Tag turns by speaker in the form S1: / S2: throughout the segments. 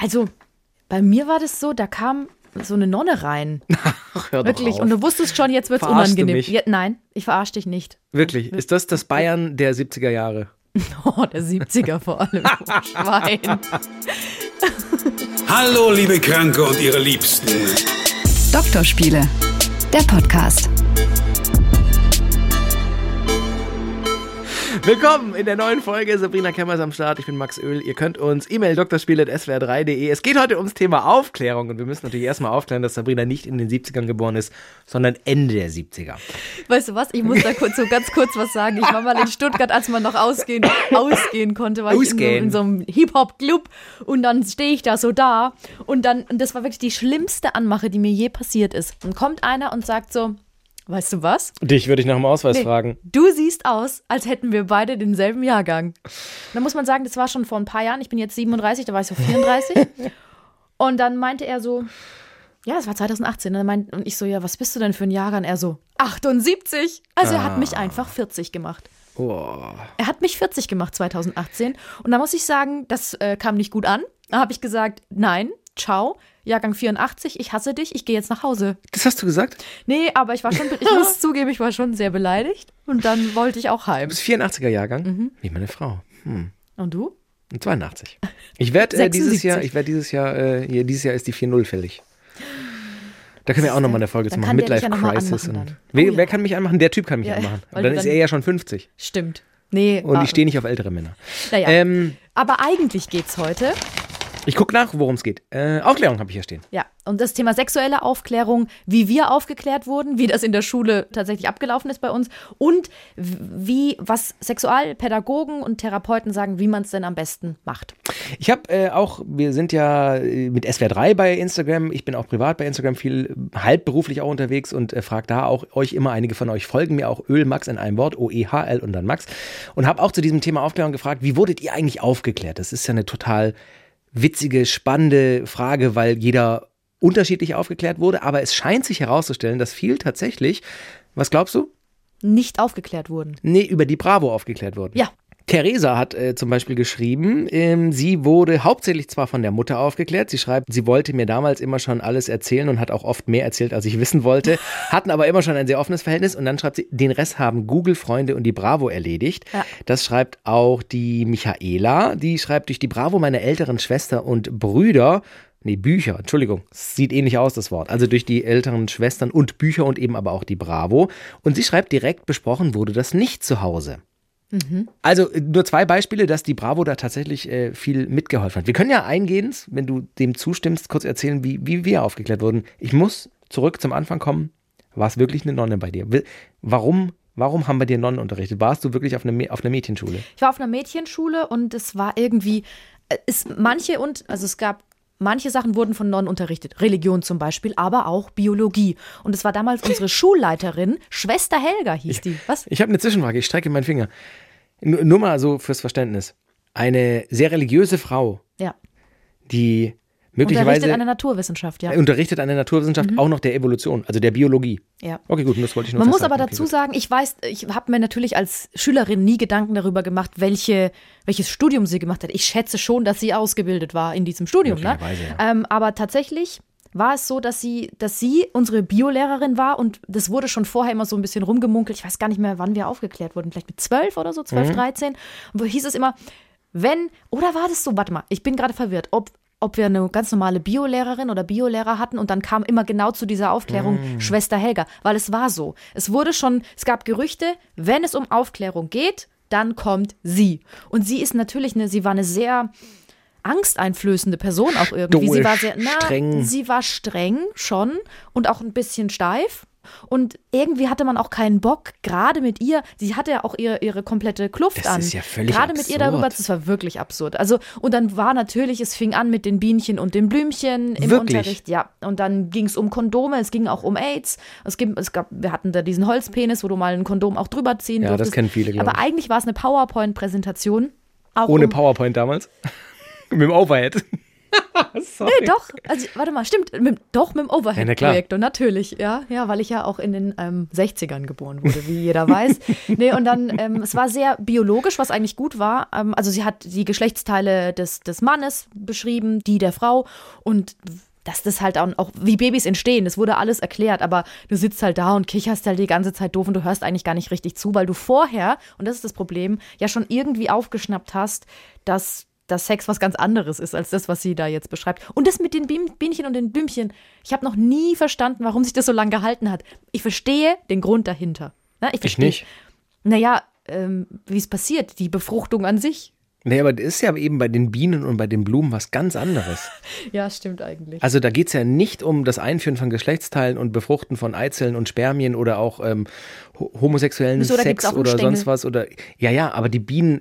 S1: Also, bei mir war das so, da kam so eine Nonne rein.
S2: Ach, hör doch
S1: Wirklich.
S2: auf.
S1: Und du wusstest schon, jetzt wird's
S2: Verarschst du
S1: unangenehm.
S2: mich?
S1: Ja, nein, ich verarsche dich nicht.
S2: Wirklich, ist das das Bayern der 70er Jahre?
S1: Oh, der 70er vor allem. Schwein.
S3: Hallo, liebe Kranke und ihre Liebsten.
S4: Doktorspiele, der Podcast.
S2: Willkommen in der neuen Folge. Sabrina Kemmer ist am Start. Ich bin Max Öl. Ihr könnt uns E-Mail drspiel.swr3.de. Es geht heute ums Thema Aufklärung und wir müssen natürlich erstmal aufklären, dass Sabrina nicht in den 70ern geboren ist, sondern Ende der 70er.
S1: Weißt du was? Ich muss da kurz, so ganz kurz was sagen. Ich war mal in Stuttgart, als man noch ausgehen, ausgehen konnte, war ich in so,
S2: Ausgehen.
S1: in so einem Hip-Hop-Club und dann stehe ich da so da und dann, und das war wirklich die schlimmste Anmache, die mir je passiert ist. Und kommt einer und sagt so, weißt du was?
S2: Dich würde ich nach dem Ausweis
S1: Nee,
S2: fragen.
S1: Du siehst aus, als hätten wir beide denselben Jahrgang. Da muss man sagen, das war schon vor ein paar Jahren. Ich bin jetzt 37, da war ich so 34. und dann meinte er so, ja, das war 2018. Und, er meint, und ich so, ja, was bist du denn für ein Jahrgang? Er so, 78. Also er hat mich einfach 40 gemacht.
S2: Oh.
S1: Er hat mich 40 gemacht 2018. Und da muss ich sagen, das äh, kam nicht gut an. Da habe ich gesagt, nein, ciao, Jahrgang 84, ich hasse dich, ich gehe jetzt nach Hause.
S2: Das hast du gesagt?
S1: Nee, aber ich war schon, ich muss zugeben, ich war schon sehr beleidigt. Und dann wollte ich auch heim.
S2: Du bist 84er Jahrgang?
S1: Mhm.
S2: Wie meine Frau.
S1: Und du?
S2: 82. Ich werde äh, dieses
S1: 76.
S2: Jahr, ich werde dieses Jahr, äh, hier, dieses Jahr ist die 4-0 fällig. Da können wir auch nochmal eine Folge zu
S1: Dann
S2: machen. Midlife
S1: ja
S2: Crisis. Und
S1: dann.
S2: wer,
S1: Oh ja.
S2: wer kann mich anmachen? Der Typ kann mich
S1: Ja,
S2: anmachen. Und dann
S1: du
S2: ist
S1: dann-
S2: er ja schon 50.
S1: Stimmt. Nee,
S2: Und
S1: ah,
S2: ich stehe nicht auf ältere Männer.
S1: Naja.
S2: Ähm,
S1: aber eigentlich geht's heute.
S2: Ich gucke nach, worum es geht. Äh, Aufklärung habe ich hier stehen.
S1: Ja, und das Thema sexuelle Aufklärung, wie wir aufgeklärt wurden, wie das in der Schule tatsächlich abgelaufen ist bei uns und wie, was Sexualpädagogen und Therapeuten sagen, wie man es denn am besten macht.
S2: Ich habe äh, auch, wir sind ja äh, mit SWR3 bei Instagram. Ich bin auch privat bei Instagram viel äh, halbberuflich auch unterwegs und äh, frage da auch euch immer. Einige von euch folgen mir auch Ölmax in einem Wort, O-E-H-L und dann Max. Und habe auch zu diesem Thema Aufklärung gefragt, wie wurdet ihr eigentlich aufgeklärt? Das ist ja eine total witzige, spannende Frage, weil jeder unterschiedlich aufgeklärt wurde. Aber es scheint sich herauszustellen, dass viel tatsächlich, was glaubst du?
S1: Nicht aufgeklärt wurden.
S2: Nee, über die Bravo aufgeklärt wurden.
S1: Ja.
S2: Theresa hat äh, zum Beispiel geschrieben, ähm, sie wurde hauptsächlich zwar von der Mutter aufgeklärt, sie schreibt, sie wollte mir damals immer schon alles erzählen und hat auch oft mehr erzählt, als ich wissen wollte, hatten aber immer schon ein sehr offenes Verhältnis und dann schreibt sie, den Rest haben Google, Freunde und die Bravo erledigt.
S1: Ja.
S2: Das schreibt auch die Michaela, die schreibt, durch die Bravo meine älteren Schwester und Brüder Nee, Bücher, Entschuldigung. Sieht ähnlich aus, das Wort. Also durch die älteren Schwestern und Bücher und eben aber auch die Bravo. Und sie schreibt direkt, besprochen wurde das nicht zu Hause. Also äh, nur zwei Beispiele, dass die Bravo da tatsächlich äh, viel mitgeholfen hat. Wir können ja eingehend, wenn du dem zustimmst, kurz erzählen, wie, wie wir aufgeklärt wurden. Ich muss zurück zum Anfang kommen. War es wirklich eine Nonne bei dir? Warum, warum haben wir dir Nonnen unterrichtet? Warst du wirklich auf einer, auf einer Mädchenschule?
S1: Ich war auf einer Mädchenschule und es war irgendwie, äh, es, manche und, also es gab, manche Sachen wurden von Nonnen unterrichtet. Religion zum Beispiel, aber auch Biologie. Und es war damals unsere Schulleiterin, Schwester Helga hieß die. Was?
S2: Ich habe eine Zwischenfrage, ich strecke meinen Finger. Nur, nur mal so fürs Verständnis. Eine sehr religiöse Frau,
S1: Ja.
S2: die
S1: Unterrichtet
S2: möglicherweise
S1: eine Naturwissenschaft, ja.
S2: unterrichtet an der Naturwissenschaft auch noch der Evolution, also der Biologie.
S1: ja.
S2: Okay, gut, das wollte ich nur
S1: Man muss aber
S2: Okay,
S1: dazu
S2: gut.
S1: sagen, ich weiß, ich habe mir natürlich als Schülerin nie Gedanken darüber gemacht, welche, welches Studium sie gemacht hat. Ich schätze schon, dass sie ausgebildet war in diesem Studium. Ne?
S2: Möglicherweise, ja.
S1: Ähm, aber tatsächlich war es so, dass sie, dass sie unsere Biolehrerin war und das wurde schon vorher immer so ein bisschen rumgemunkelt. Ich weiß gar nicht mehr, wann wir aufgeklärt wurden, vielleicht mit zwölf oder so,
S2: Mhm.
S1: zwölf, dreizehn. Und wo hieß es immer, wenn, oder war das so, warte mal, ich bin gerade verwirrt, ob, ob wir eine ganz normale Biolehrerin oder Biolehrer hatten und dann kam immer genau zu dieser Aufklärung Schwester Helga, weil es war so. Es wurde schon, es gab Gerüchte, wenn es um Aufklärung geht, dann kommt sie. Und sie ist natürlich eine, sie war eine sehr angsteinflößende Person auch irgendwie. Sie
S2: Stoisch,
S1: war sehr, na,
S2: streng.
S1: sie war streng schon und auch ein bisschen steif. Und irgendwie hatte man auch keinen Bock, gerade mit ihr, sie hatte ja auch ihre, ihre komplette Kluft
S2: Das
S1: an.
S2: ist ja völlig
S1: Gerade mit ihr
S2: absurd.
S1: darüber, das war wirklich absurd. Also, und dann war natürlich, es fing an mit den Bienchen und den Blümchen im
S2: Wirklich?
S1: Unterricht, ja. Und dann ging es um Kondome, es ging auch um AIDS. Es, gibt, es gab, wir hatten da diesen Holzpenis, wo du mal ein Kondom auch drüber ziehen
S2: Ja, das
S1: durftest.
S2: kennen viele, glaub
S1: Aber
S2: ich.
S1: eigentlich war es eine PowerPoint-Präsentation.
S2: Ohne
S1: um,
S2: PowerPoint damals. Mit dem Overhead. Sorry.
S1: Nee, doch. Also, warte mal, stimmt. Mit, doch, mit dem
S2: Ja.
S1: Overhead-Projektor, natürlich. Ja, ja, weil ich ja auch in den ähm, 60ern geboren wurde, wie jeder weiß. nee, und dann, ähm, es war sehr biologisch, was eigentlich gut war. Ähm, also, sie hat die Geschlechtsteile des, des Mannes beschrieben, die der Frau und dass das halt auch, auch wie Babys entstehen, das wurde alles erklärt, aber du sitzt halt da und kicherst halt die ganze Zeit doof und du hörst eigentlich gar nicht richtig zu, weil du vorher, und das ist das Problem, ja schon irgendwie aufgeschnappt hast, dass dass Sex was ganz anderes ist als das, was sie da jetzt beschreibt. Und das mit den Bienchen und den Blümchen, ich habe noch nie verstanden, warum sich das so lange gehalten hat. Ich verstehe den Grund dahinter. Na, ich verstehe.
S2: nicht.
S1: Naja, ähm, wie es passiert, die Befruchtung an sich.
S2: Nee, aber das ist ja eben bei den Bienen und bei den Blumen was ganz anderes.
S1: Ja, stimmt eigentlich.
S2: Also da geht es ja nicht um das Einführen von Geschlechtsteilen und Befruchten von Eizellen und Spermien oder auch ähm, homosexuellen
S1: Wieso,
S2: Sex oder
S1: Stängel.
S2: sonst was. Oder ja, ja, aber die Bienen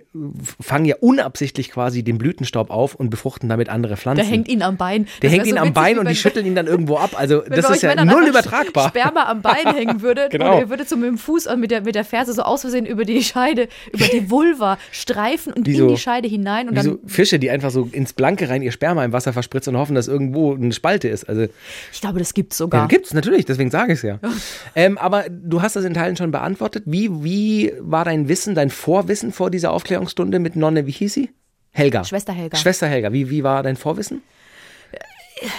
S2: fangen ja unabsichtlich quasi den Blütenstaub auf und befruchten damit andere Pflanzen.
S1: Der hängt ihn am Bein.
S2: Der
S1: Das
S2: hängt ihn
S1: so
S2: am
S1: witzig,
S2: Bein und die schütteln ihn dann irgendwo ab. Also
S1: Wenn
S2: das ist ja null übertragbar.
S1: Sperma am Bein hängen würde
S2: Genau.
S1: und ihr würdet so mit dem Fuß und mit der, mit der Ferse so aus Versehen über die Scheide, über die Vulva streifen und
S2: Wie
S1: in
S2: so-
S1: die Scheide hinein und
S2: Wie
S1: dann
S2: so Fische, die einfach so ins Blanke rein ihr Sperma im Wasser verspritzen und hoffen, dass irgendwo eine Spalte ist. Also
S1: Ich glaube, das gibt's
S2: Ja,
S1: sogar.
S2: gibt's natürlich, deswegen sage ich es ja. ähm, aber du hast das in Teilen schon beantwortet. Wie, wie war dein Wissen, dein Vorwissen vor dieser Aufklärungsstunde mit Nonne, wie hieß sie? Helga.
S1: Schwester Helga.
S2: Schwester Helga. Wie, wie war dein Vorwissen?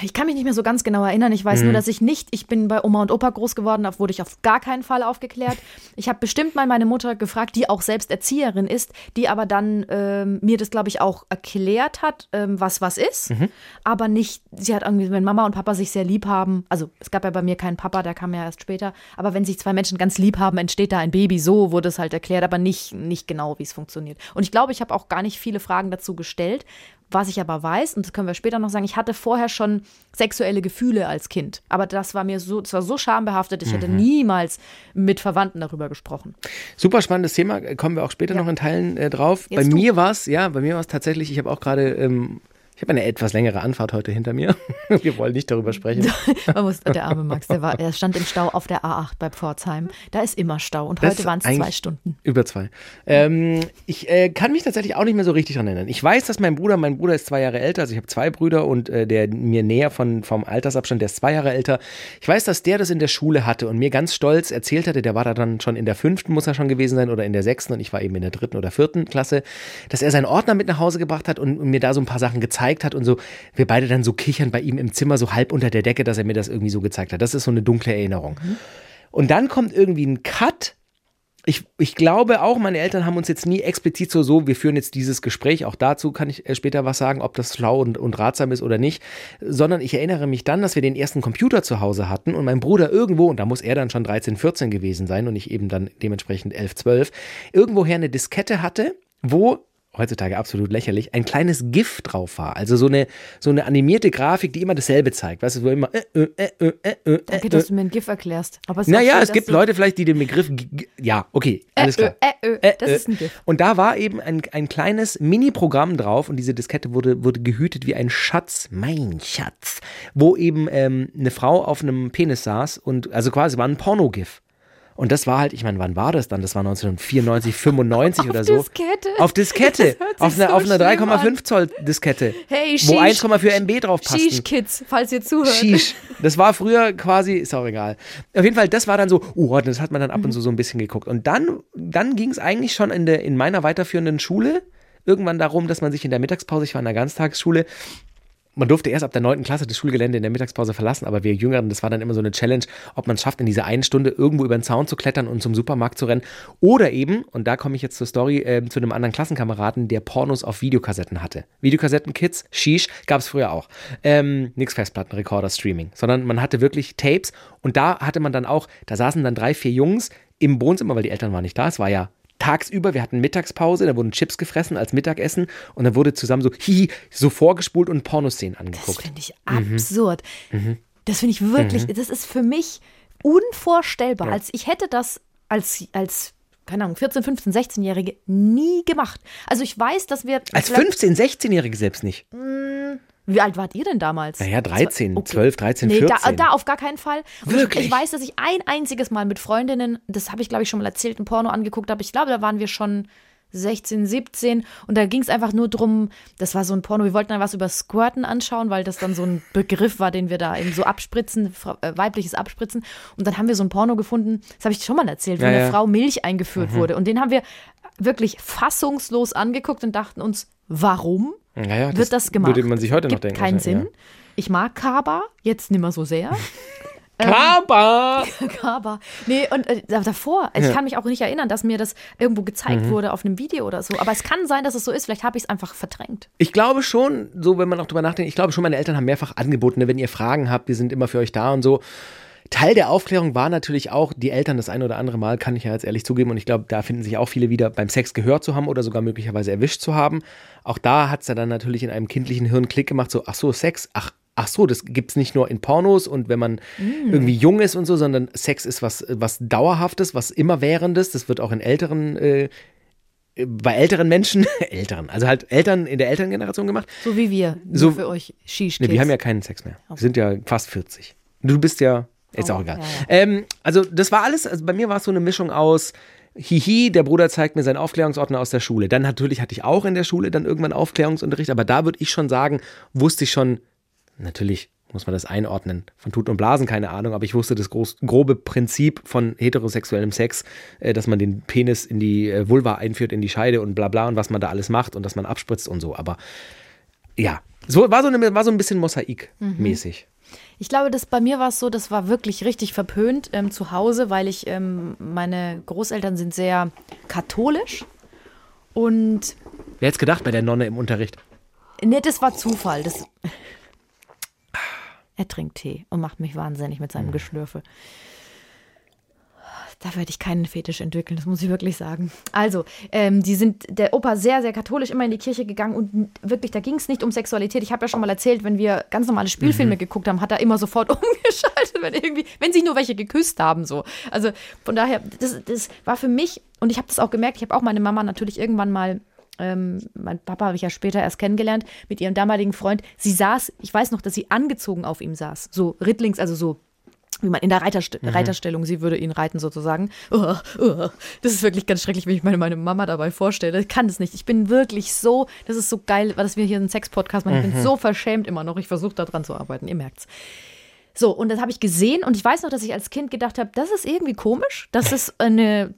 S1: Ich kann mich nicht mehr so ganz genau erinnern. Ich
S2: Mhm.
S1: weiß nur, dass ich nicht, ich bin bei Oma und Opa groß geworden, da wurde ich auf gar keinen Fall aufgeklärt. Ich habe bestimmt mal meine Mutter gefragt, die auch selbst Erzieherin ist, die aber dann ähm, mir das, glaube ich, auch erklärt hat, ähm, was was ist.
S2: Mhm.
S1: Aber nicht, sie hat irgendwie, wenn Mama und Papa sich sehr lieb haben, also es gab ja bei mir keinen Papa, der kam ja erst später, aber wenn sich zwei Menschen ganz lieb haben, entsteht da ein Baby. So wurde es halt erklärt, aber nicht, nicht genau, wie es funktioniert. Und ich glaube, ich habe auch gar nicht viele Fragen dazu gestellt. Was ich aber weiß, und das können wir später noch sagen, ich hatte vorher schon sexuelle Gefühle als Kind. Aber das war mir so, das war so schambehaftet, ich
S2: Mhm.
S1: hätte niemals mit Verwandten darüber gesprochen.
S2: Super spannendes Thema, kommen wir auch später
S1: Ja.
S2: noch in Teilen äh, drauf.
S1: Jetzt
S2: bei
S1: du.
S2: mir war es, ja, bei mir war es tatsächlich, ich habe auch gerade, ähm, ich habe eine etwas längere Anfahrt heute hinter mir. wir wollen nicht darüber sprechen.
S1: Man muss, der arme Max, der, war, der stand im Stau auf der A8 bei Pforzheim. Da ist immer Stau und
S2: Das
S1: heute waren es zwei Stunden.
S2: Über zwei. Ähm, ich äh, kann mich tatsächlich auch nicht mehr so richtig dran erinnern. Ich weiß, dass mein Bruder, mein Bruder ist zwei Jahre älter, also ich habe zwei Brüder und äh, der mir näher von, vom Altersabstand, der ist zwei Jahre älter. Ich weiß, dass der das in der Schule hatte und mir ganz stolz erzählt hatte, der war da dann schon in der fünften, muss er schon gewesen sein, oder in der sechsten und ich war eben in der dritten oder vierten Klasse, dass er seinen Ordner mit nach Hause gebracht hat und, und mir da so ein paar Sachen gezeigt hat und so, wir beide dann so kichern bei ihm im Zimmer, so halb unter der Decke, dass er mir das irgendwie so gezeigt hat. Das ist so eine dunkle Erinnerung. Und dann kommt irgendwie ein Cut ich, ich glaube auch, meine Eltern haben uns jetzt nie explizit so, so, wir führen jetzt dieses Gespräch, auch dazu kann ich äh, später was sagen, ob das schlau und, und ratsam ist oder nicht, sondern ich erinnere mich dann, dass wir den ersten Computer zu Hause hatten und mein Bruder irgendwo, und da muss er dann schon 13, 14 gewesen sein und ich eben dann dementsprechend 11, 12, irgendwoher eine Diskette hatte, wo heutzutage absolut lächerlich, ein kleines GIF drauf war. Also so eine, so eine animierte Grafik, die immer dasselbe zeigt. Weißt du, wo immer äh, äh, äh, äh, äh, äh,
S1: Danke,
S2: äh,
S1: dass du mir ein GIF erklärst. Aber es
S2: naja,
S1: schön,
S2: es gibt Leute vielleicht, die den Begriff. Ja, okay, alles klar.
S1: Äh, äh, äh, das ist ein GIF.
S2: Und da war eben ein, ein kleines Mini-Programm drauf und diese Diskette wurde, wurde gehütet wie ein Schatz, mein Schatz, wo eben ähm, eine Frau auf einem Penis saß und also quasi war ein Porno-GIF. Und das war halt, ich meine, wann war das dann? Das war 1994, 95 oder so.
S1: Diskette?
S2: Auf Diskette.
S1: Hört sich
S2: auf einer,
S1: so
S2: auf einer
S1: schlimm
S2: 3,5 Zoll Diskette.
S1: Hey,
S2: Wo
S1: Shish.
S2: 1,4 MB drauf passten.
S1: Sheesh Kids, falls ihr zuhört.
S2: Sheesh. Das war früher quasi, ist auch egal. Auf jeden Fall, das war dann so, uh, das hat man dann ab und zu so ein bisschen geguckt. Und dann, dann ging es eigentlich schon in, der, in meiner weiterführenden Schule irgendwann darum, dass man sich in der Mittagspause, ich war in der Ganztagsschule, man durfte erst ab der 9. Klasse das Schulgelände in der Mittagspause verlassen, aber wir Jüngeren, das war dann immer so eine Challenge, ob man es schafft, in dieser einen Stunde irgendwo über den Zaun zu klettern und zum Supermarkt zu rennen. Oder eben, und da komme ich jetzt zur Story, ähm, zu einem anderen Klassenkameraden, der Pornos auf Videokassetten hatte. Videokassetten-Kids, Sheesh, gab es früher auch. Ähm, nix Festplatten, Recorder, Streaming, sondern man hatte wirklich Tapes und da hatte man dann auch, da saßen dann drei, vier Jungs im Wohnzimmer, weil die Eltern waren nicht da, es war ja tagsüber, wir hatten Mittagspause, da wurden Chips gefressen als Mittagessen und dann wurde zusammen so, hihi, so vorgespult und Pornoszenen
S1: Das
S2: angeguckt.
S1: finde ich
S2: Mhm.
S1: absurd. Das finde ich wirklich, das ist für mich unvorstellbar. Als ich hätte das als, als keine Ahnung, 14, 15, 16-Jährige nie gemacht. Also ich weiß, dass wir.
S2: Als 15-, 16-Jährige selbst nicht.
S1: Wie alt wart ihr denn damals?
S2: Naja, 13,
S1: Okay.
S2: 12, 13,
S1: Nee,
S2: 14.
S1: da, da auf gar keinen Fall. Und
S2: Wirklich?
S1: Ich, ich weiß, dass ich ein einziges Mal mit Freundinnen, das habe ich glaube ich schon mal erzählt, ein Porno angeguckt habe. Ich glaube, da waren wir schon 16, 17 und da ging es einfach nur drum, das war so ein Porno, wir wollten dann was über Squirten anschauen, weil das dann so ein Begriff war, den wir da eben so abspritzen, äh, weibliches Abspritzen und dann haben wir so ein Porno gefunden, das habe ich schon mal erzählt, wo
S2: Ja,
S1: eine
S2: ja.
S1: Frau Milch eingeführt wurde und den haben wir wirklich fassungslos angeguckt und dachten uns, warum
S2: Naja,
S1: wird das gemacht?
S2: Würde man sich heute noch
S1: Gibt
S2: denken.
S1: keinen Sinn.
S2: wahrscheinlich,
S1: Ich mag Kaba, jetzt nicht mehr so sehr.
S2: Ja. Kaba!
S1: Kaba. Nee, und äh, davor, also ich kann mich auch nicht erinnern, dass mir das irgendwo gezeigt
S2: Mhm.
S1: wurde auf einem Video oder so. Aber es kann sein, dass es so ist. Vielleicht habe ich es einfach verdrängt.
S2: Ich glaube schon, so wenn man auch drüber nachdenkt, ich glaube schon, meine Eltern haben mehrfach angeboten, ne, wenn ihr Fragen habt, wir sind immer für euch da und so. Teil der Aufklärung war natürlich auch, die Eltern das ein oder andere Mal, kann ich ja jetzt ehrlich zugeben, und ich glaube, da finden sich auch viele wieder, beim Sex gehört zu haben oder sogar möglicherweise erwischt zu haben. Auch da hat es ja dann natürlich in einem kindlichen Hirn Klick gemacht, so, ach so, Sex, ach, ach so, das gibt's nicht nur in Pornos und wenn man irgendwie jung ist und so, sondern Sex ist was, was Dauerhaftes, was Immerwährendes, das wird auch in älteren äh, bei älteren Menschen, älteren, also halt Eltern in der Elterngeneration gemacht.
S1: So wie wir.
S2: So-
S1: für euch Shish
S2: Ne, wir haben ja keinen Sex mehr. Wir sind ja fast 40. Du bist ja, ist
S1: Oh,
S2: auch egal.
S1: ja, ja.
S2: Ähm, also das war alles, also bei mir war es so eine Mischung aus Hihi, der Bruder zeigt mir seinen Aufklärungsordner aus der Schule. Dann natürlich hatte ich auch in der Schule dann irgendwann Aufklärungsunterricht, aber da würde ich schon sagen, wusste ich schon, natürlich muss man das einordnen, von Tut und Blasen keine Ahnung, aber ich wusste das groß, grobe Prinzip von heterosexuellem Sex, äh, dass man den Penis in die äh, Vulva einführt, in die Scheide und bla bla und was man da alles macht und dass man abspritzt und so, aber ja, so, war, so eine, war so ein bisschen Mosaik-mäßig.
S1: Ich glaube, das bei mir war es so, das war wirklich richtig verpönt ähm, zu Hause, weil ich, ähm, meine Großeltern sind sehr katholisch. Und
S2: Wer hätte gedacht bei der Nonne im Unterricht?
S1: ne, das war Zufall. Das, er trinkt Tee und macht mich wahnsinnig mit seinem Geschlürfe. Da werde ich keinen Fetisch entwickeln, das muss ich wirklich sagen. Also, ähm, die sind der Opa sehr, sehr katholisch immer in die Kirche gegangen und wirklich, da ging es nicht um Sexualität. Ich habe ja schon mal erzählt, wenn wir ganz normale Spielfilme geguckt haben, hat er immer sofort umgeschaltet, wenn irgendwie, wenn sich nur welche geküsst haben, so. Also von daher, das, das war für mich, und ich habe das auch gemerkt, ich habe auch meine Mama natürlich irgendwann mal ähm, mein Papa habe ich ja später erst kennengelernt, mit ihrem damaligen Freund. Sie saß, ich weiß noch, dass sie angezogen auf ihm saß. So rittlings, also so wie man in der Reiterst Reiterstellung, sie würde ihn reiten sozusagen. Oh, oh, das ist wirklich ganz schrecklich, wenn ich meine, meine Mama dabei vorstelle. Ich kann das nicht. Ich bin wirklich so, das ist so geil, weil das wir hier einen Sex-Podcast machen. Ich bin so verschämt immer noch. Ich versuche da dran zu arbeiten, ihr merkt's. So, und das habe ich gesehen und ich weiß noch, dass ich als Kind gedacht habe, das ist irgendwie komisch. Das ist eine,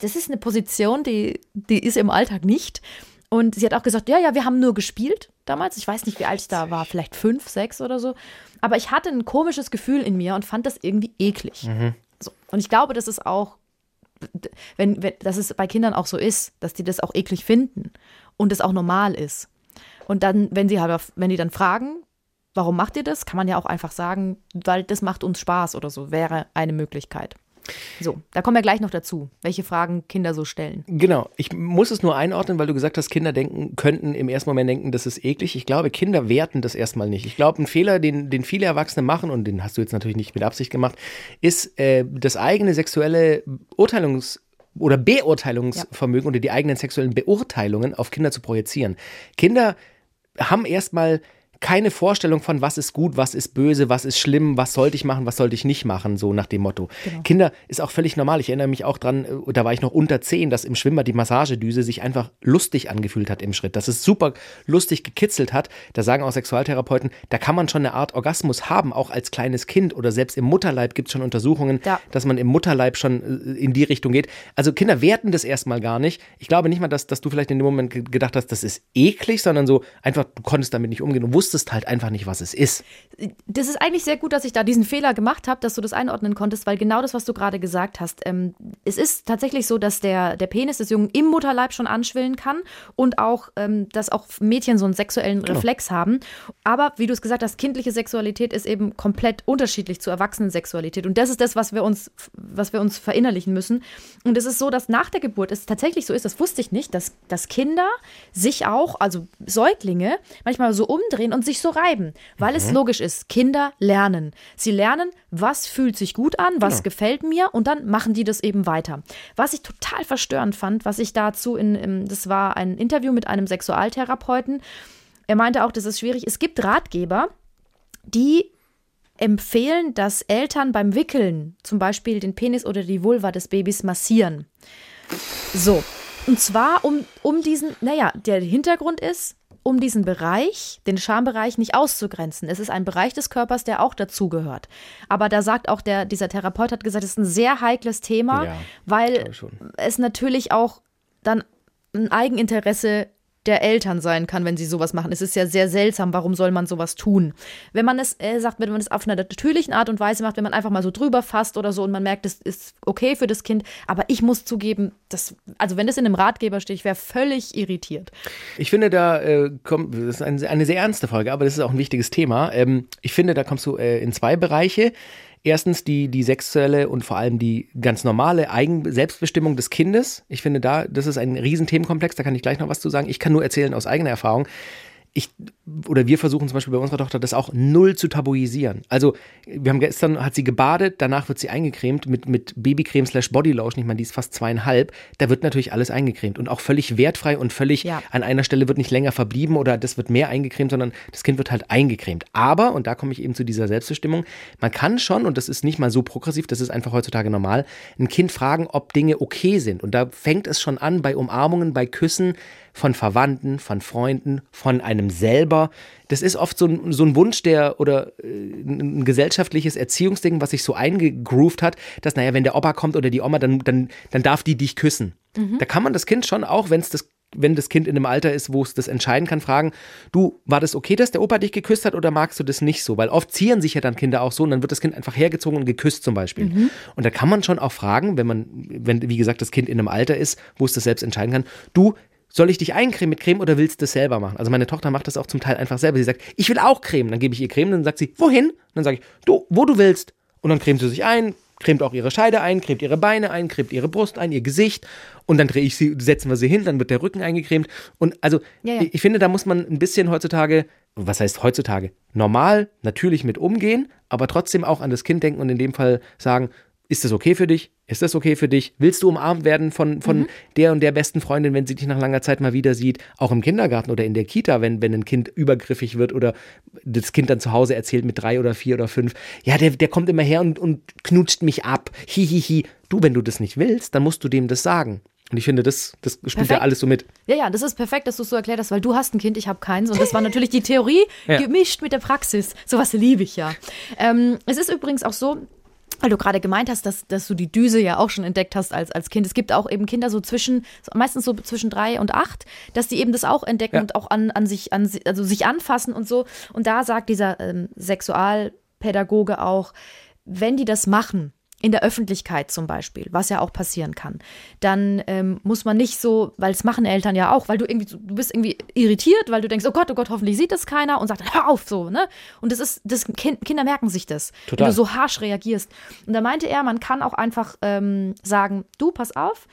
S1: das ist eine Position, die, die ist im Alltag nicht. Und sie hat auch gesagt, ja, ja, wir haben nur gespielt damals. Ich weiß nicht, wie alt ich da war, vielleicht fünf, sechs oder so. Aber ich hatte ein komisches Gefühl in mir und fand das irgendwie eklig. So. Und ich glaube, das ist auch, wenn, wenn, dass es bei Kindern auch so ist, dass die das auch eklig finden und es auch normal ist. Und dann, wenn sie halt, wenn die dann fragen, warum macht ihr das, kann man ja auch einfach sagen, weil das macht uns Spaß oder so, wäre eine Möglichkeit. So, da kommen wir gleich noch dazu, welche Fragen Kinder so stellen.
S2: Genau, ich muss es nur einordnen, weil du gesagt hast, Kinder denken, könnten im ersten Moment denken, das ist eklig. Ich glaube, Kinder werten das erstmal nicht. Ich glaube, ein Fehler, den, den viele Erwachsene machen, und den hast du jetzt natürlich nicht mit Absicht gemacht, ist äh, das eigene sexuelle Urteilungs- oder Beurteilungsvermögen oder die eigenen sexuellen Beurteilungen auf Kinder zu projizieren. Kinder haben erstmal keine Vorstellung von, was ist gut, was ist böse, was ist schlimm, was sollte ich machen, was sollte ich nicht machen, so nach dem Motto. Kinder ist auch völlig normal. Ich erinnere mich auch dran, äh, da war ich noch unter zehn, dass im Schwimmbad die Massagedüse sich einfach lustig angefühlt hat im Schritt, dass es super lustig gekitzelt hat. Da sagen auch Sexualtherapeuten, da kann man schon eine Art Orgasmus haben, auch als kleines Kind oder selbst im Mutterleib gibt es schon Untersuchungen,
S1: Ja.
S2: dass man im Mutterleib schon äh, in die Richtung geht. Also Kinder werten das erstmal gar nicht. Ich glaube nicht mal, dass, dass du vielleicht in dem Moment ge- gedacht hast, das ist eklig, sondern so einfach, du konntest damit nicht umgehen. Du wusstest halt einfach nicht, was es ist.
S1: Das ist eigentlich sehr gut, dass ich da diesen Fehler gemacht habe, dass du das einordnen konntest, weil genau das, was du gerade gesagt hast, ähm, es ist tatsächlich so, dass der, der Penis des Jungen im Mutterleib schon anschwillen kann und auch, ähm, dass auch Mädchen so einen sexuellen Reflex haben. Aber wie du es gesagt hast, kindliche Sexualität ist eben komplett unterschiedlich zur Erwachsenensexualität. Und das ist das, was wir uns, was wir uns verinnerlichen müssen. Und es ist so, dass nach der Geburt es tatsächlich so ist, das wusste ich nicht, dass, dass Kinder sich auch, also Säuglinge, manchmal so umdrehen und sich so reiben, weil es logisch ist. Kinder lernen. Sie lernen, was fühlt sich gut an, was gefällt mir und dann machen die das eben weiter. Was ich total verstörend fand, was ich dazu in, im- das war ein Interview mit einem Sexualtherapeuten. Er meinte auch, das ist schwierig. Es gibt Ratgeber, die empfehlen, dass Eltern beim Wickeln zum Beispiel den Penis oder die Vulva des Babys massieren. So, Und zwar um, um diesen, naja, der Hintergrund ist, um diesen Bereich, den Schambereich, nicht auszugrenzen. Es ist ein Bereich des Körpers, der auch dazugehört. Aber da sagt auch der, dieser Therapeut hat gesagt, es ist ein sehr heikles Thema,
S2: Ja,
S1: weil es natürlich auch dann ein Eigeninteresse der Eltern sein kann, wenn sie sowas machen. Es ist ja sehr seltsam, warum soll man sowas tun? Wenn man es, er sagt, wenn man es auf einer natürlichen Art und Weise macht, wenn man einfach mal so drüber fasst oder so und man merkt, es ist okay für das Kind, aber ich muss zugeben, das, also wenn das in einem Ratgeber steht, ich wäre völlig irritiert.
S2: Ich finde, da äh, kommt, das ist eine, eine sehr ernste Folge, aber das ist auch ein wichtiges Thema. Ähm, ich finde, da kommst du äh, in zwei Bereiche. Erstens die, die sexuelle und vor allem die ganz normale Eigen Selbstbestimmung des Kindes. Ich finde da, das ist ein Riesenthemenkomplex, da kann ich gleich noch was zu sagen. Ich kann nur erzählen aus eigener Erfahrung. Ich, oder wir versuchen zum Beispiel bei unserer Tochter das auch null zu tabuisieren. Also, wir haben gestern, hat sie gebadet, danach wird sie eingecremt mit, mit Babycreme slash Bodylotion. Ich meine, die ist fast zweieinhalb. Da wird natürlich alles eingecremt und auch völlig wertfrei und völlig
S1: Ja.
S2: an einer Stelle wird nicht länger verblieben oder das wird mehr eingecremt, sondern das Kind wird halt eingecremt. Aber, und da komme ich eben zu dieser Selbstbestimmung, man kann schon, und das ist nicht mal so progressiv, das ist einfach heutzutage normal, ein Kind fragen, ob Dinge okay sind. Und da fängt es schon an bei Umarmungen, bei Küssen von Verwandten, von Freunden, von einem selber. Das ist oft so ein, so ein Wunsch, der oder äh, ein gesellschaftliches Erziehungsding, was sich so eingegroovt hat, dass, naja, wenn der Opa kommt oder die Oma, dann, dann, dann darf die dich küssen. Da kann man das Kind schon auch, wenn es das wenn das Kind in einem Alter ist, wo es das entscheiden kann, fragen, du, war das okay, dass der Opa dich geküsst hat oder magst du das nicht so? Weil oft zieren sich ja dann Kinder auch so und dann wird das Kind einfach hergezogen und geküsst zum Beispiel. Und da kann man schon auch fragen, wenn man, wenn, wie gesagt, das Kind in einem Alter ist, wo es das selbst entscheiden kann, du, soll ich dich eincremen mit Creme oder willst du das selber machen? Also meine Tochter macht das auch zum Teil einfach selber. Sie sagt, ich will auch Creme. Dann gebe ich ihr Creme, dann sagt sie, wohin? Dann sage ich, du, wo du willst. Und dann cremt sie sich ein, cremt auch ihre Scheide ein, cremt ihre Beine ein, cremt ihre Brust ein, ihr Gesicht. Und dann drehe ich sie, setzen wir sie hin, dann wird der Rücken eingecremt. Und also,
S1: Ja, ja.
S2: Ich, ich finde, da muss man ein bisschen heutzutage, was heißt heutzutage? Normal, natürlich mit umgehen, aber trotzdem auch an das Kind denken und in dem Fall sagen, ist das okay für dich? Ist das okay für dich? Willst du umarmt werden von, von der und der besten Freundin, wenn sie dich nach langer Zeit mal wieder sieht? Auch im Kindergarten oder in der Kita, wenn, wenn ein Kind übergriffig wird oder das Kind dann zu Hause erzählt mit drei oder vier oder fünf. Ja, der, der kommt immer her und, und knutscht mich ab. Hihihi. Hi, hi. Du, wenn du das nicht willst, dann musst du dem das sagen. Und ich finde, das, das spielt ja
S1: Perfekt.
S2: alles so mit.
S1: Ja, ja, das ist perfekt, dass du es so erklärt hast, weil du hast ein Kind, ich habe keins. Und das war natürlich die Theorie
S2: Ja.
S1: gemischt mit der Praxis. Sowas liebe ich ja. Ähm, es ist übrigens auch so, weil du gerade gemeint hast, dass, dass du die Düse ja auch schon entdeckt hast als, als Kind. Es gibt auch eben Kinder so zwischen, meistens so zwischen drei und acht, dass die eben das auch entdecken
S2: Ja.
S1: und auch an, an sich, an, also sich anfassen und so. Und da sagt dieser ähm, Sexualpädagoge auch, wenn die das machen, in der Öffentlichkeit zum Beispiel, was ja auch passieren kann, dann ähm, muss man nicht so, weil es machen Eltern ja auch, weil du irgendwie, du bist irgendwie irritiert, weil du denkst, oh Gott, oh Gott, hoffentlich sieht das keiner und sagt, hör auf, so, ne? Und das ist, das kind, Kinder merken sich das,
S2: Total.
S1: wenn du so harsch reagierst. Und da meinte er, man kann auch einfach ähm, sagen, du, pass auf,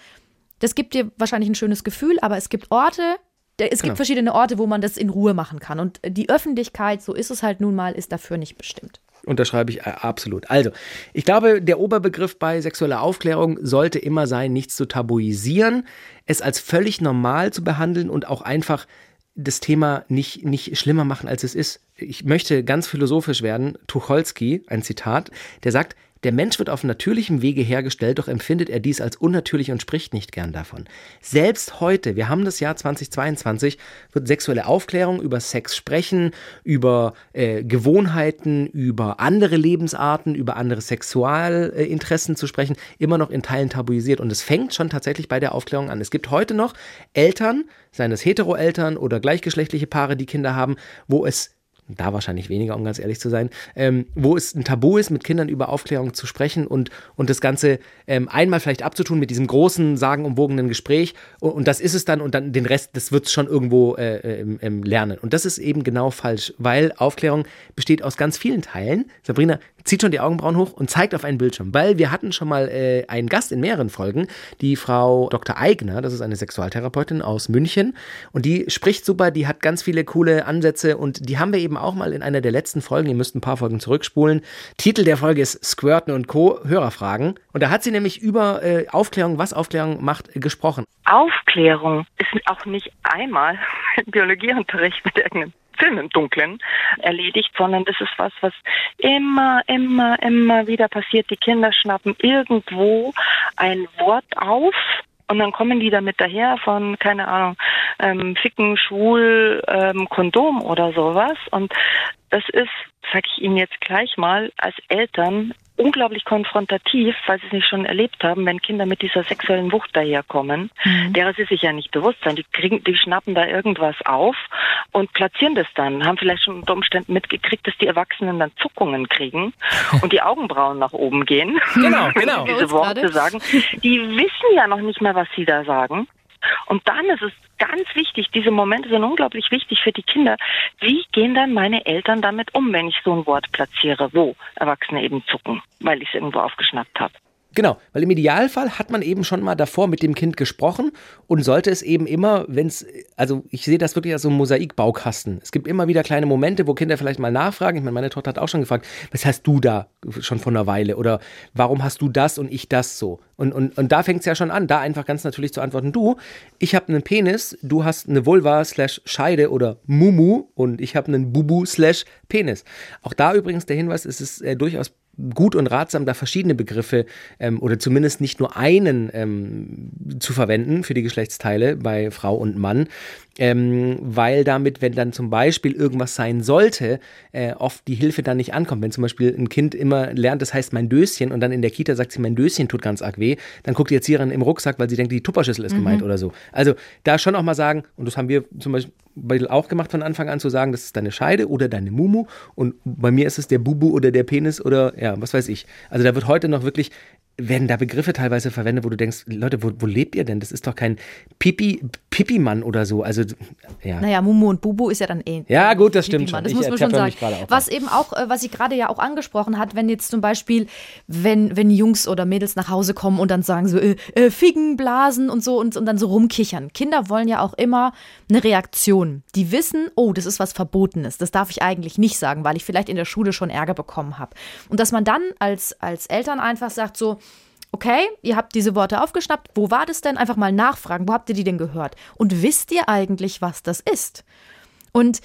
S1: das gibt dir wahrscheinlich ein schönes Gefühl, aber es gibt Orte, es
S2: Genau.
S1: gibt verschiedene Orte, wo man das in Ruhe machen kann. Und die Öffentlichkeit, so ist es halt nun mal, ist dafür nicht bestimmt.
S2: Unterschreibe ich äh, absolut. Also, ich glaube, der Oberbegriff bei sexueller Aufklärung sollte immer sein, nichts zu tabuisieren, es als völlig normal zu behandeln und auch einfach das Thema nicht, nicht schlimmer machen, als es ist. Ich möchte ganz philosophisch werden. Tucholsky, ein Zitat, der sagt, der Mensch wird auf natürlichem Wege hergestellt, doch empfindet er dies als unnatürlich und spricht nicht gern davon. Selbst heute, wir haben das Jahr 2022, wird sexuelle Aufklärung über Sex sprechen, über äh, Gewohnheiten, über andere Lebensarten, über andere Sexualinteressen zu sprechen, immer noch in Teilen tabuisiert. Und es fängt schon tatsächlich bei der Aufklärung an. Es gibt heute noch Eltern, seien es Hetero-Eltern oder gleichgeschlechtliche Paare, die Kinder haben, wo es da wahrscheinlich weniger, um ganz ehrlich zu sein, ähm, wo es ein Tabu ist, mit Kindern über Aufklärung zu sprechen und, und das Ganze ähm, einmal vielleicht abzutun mit diesem großen, sagenumwogenen Gespräch und, und das ist es dann und dann den Rest, das wird es schon irgendwo äh, ähm, ähm, lernen. Und das ist eben genau falsch, weil Aufklärung besteht aus ganz vielen Teilen. Sabrina zieht schon die Augenbrauen hoch und zeigt auf einen Bildschirm, weil wir hatten schon mal äh, einen Gast in mehreren Folgen, die Frau Dr. Eigner, das ist eine Sexualtherapeutin aus München und die spricht super, die hat ganz viele coole Ansätze und die haben wir eben auch mal in einer der letzten Folgen, ihr müsst ein paar Folgen zurückspulen. Titel der Folge ist Squirten und Co. Hörerfragen und da hat sie nämlich über äh, Aufklärung, was Aufklärung macht, äh, gesprochen.
S5: Aufklärung ist auch nicht einmal im Biologieunterricht mit irgendeinem Film im Dunkeln erledigt, sondern das ist was, was immer, immer, immer wieder passiert. Die Kinder schnappen irgendwo ein Wort auf, Und dann kommen die damit daher von, keine Ahnung, ähm, Ficken, Schwul, ähm, Kondom oder sowas. Und das ist, sag ich Ihnen jetzt gleich mal, als Eltern unglaublich konfrontativ, weil sie es nicht schon erlebt haben, wenn Kinder mit dieser sexuellen Wucht daherkommen, mhm. derer sie sich ja nicht bewusst sind. Die kriegen, die schnappen da irgendwas auf und platzieren das dann, haben vielleicht schon unter Umständen mitgekriegt, dass die Erwachsenen dann Zuckungen kriegen und die Augenbrauen nach oben gehen.
S2: Genau, genau.
S5: diese Worte sagen. Die wissen ja noch nicht mehr, was sie da sagen. Und dann ist es ganz wichtig, diese Momente sind unglaublich wichtig für die Kinder. Wie gehen dann meine Eltern damit um, wenn ich so ein Wort platziere, wo Erwachsene eben zucken, weil ich es irgendwo aufgeschnappt habe?
S2: Genau, weil im Idealfall hat man eben schon mal davor mit dem Kind gesprochen und sollte es eben immer, wenn es, also ich sehe das wirklich als so ein Mosaikbaukasten. Es gibt immer wieder kleine Momente, wo Kinder vielleicht mal nachfragen. Ich meine, meine Tochter hat auch schon gefragt, was hast du da schon vor einer Weile? Oder warum hast du das und ich das so? Und, und, und da fängt es ja schon an, da einfach ganz natürlich zu antworten, du, ich habe einen Penis, du hast eine Vulva slash Scheide oder Mumu und ich habe einen Bubu slash Penis. Auch da übrigens der Hinweis, es ist äh, durchaus gut und ratsam, da verschiedene Begriffe ähm, oder zumindest nicht nur einen ähm, zu verwenden für die Geschlechtsteile bei Frau und Mann, ähm, weil damit, wenn dann zum Beispiel irgendwas sein sollte, äh, oft die Hilfe dann nicht ankommt. Wenn zum Beispiel ein Kind immer lernt, das heißt mein Döschen und dann in der Kita sagt sie, mein Döschen tut ganz arg weh, dann guckt die Erzieherin im Rucksack, weil sie denkt, die Tupperschüssel ist mhm. gemeint oder so. Also da schon auch mal sagen, und das haben wir zum Beispiel auch gemacht von Anfang an, zu sagen, das ist deine Scheide oder deine Mumu und bei mir ist es der Bubu oder der Penis oder ja, was weiß ich. Also da wird heute noch wirklich werden da Begriffe teilweise verwendet, wo du denkst, Leute, wo, wo lebt ihr denn? Das ist doch kein Pipi, Pipi-Mann oder so. Also, ja.
S1: Naja, Mumu und Bubu ist ja dann eh.
S2: Ja, gut, das stimmt schon.
S1: Das ich muss man schon sagen. Was eben auch, äh, was sie gerade ja auch angesprochen hat, wenn jetzt zum Beispiel, wenn, wenn Jungs oder Mädels nach Hause kommen und dann sagen so, äh, äh, Figen, Blasen und so und, und dann so rumkichern. Kinder wollen ja auch immer eine Reaktion. Die wissen, oh, das ist was Verbotenes. Das darf ich eigentlich nicht sagen, weil ich vielleicht in der Schule schon Ärger bekommen habe. Und dass man dann als, als Eltern einfach sagt so, okay, ihr habt diese Worte aufgeschnappt, wo war das denn? Einfach mal nachfragen, wo habt ihr die denn gehört? Und wisst ihr eigentlich, was das ist? Und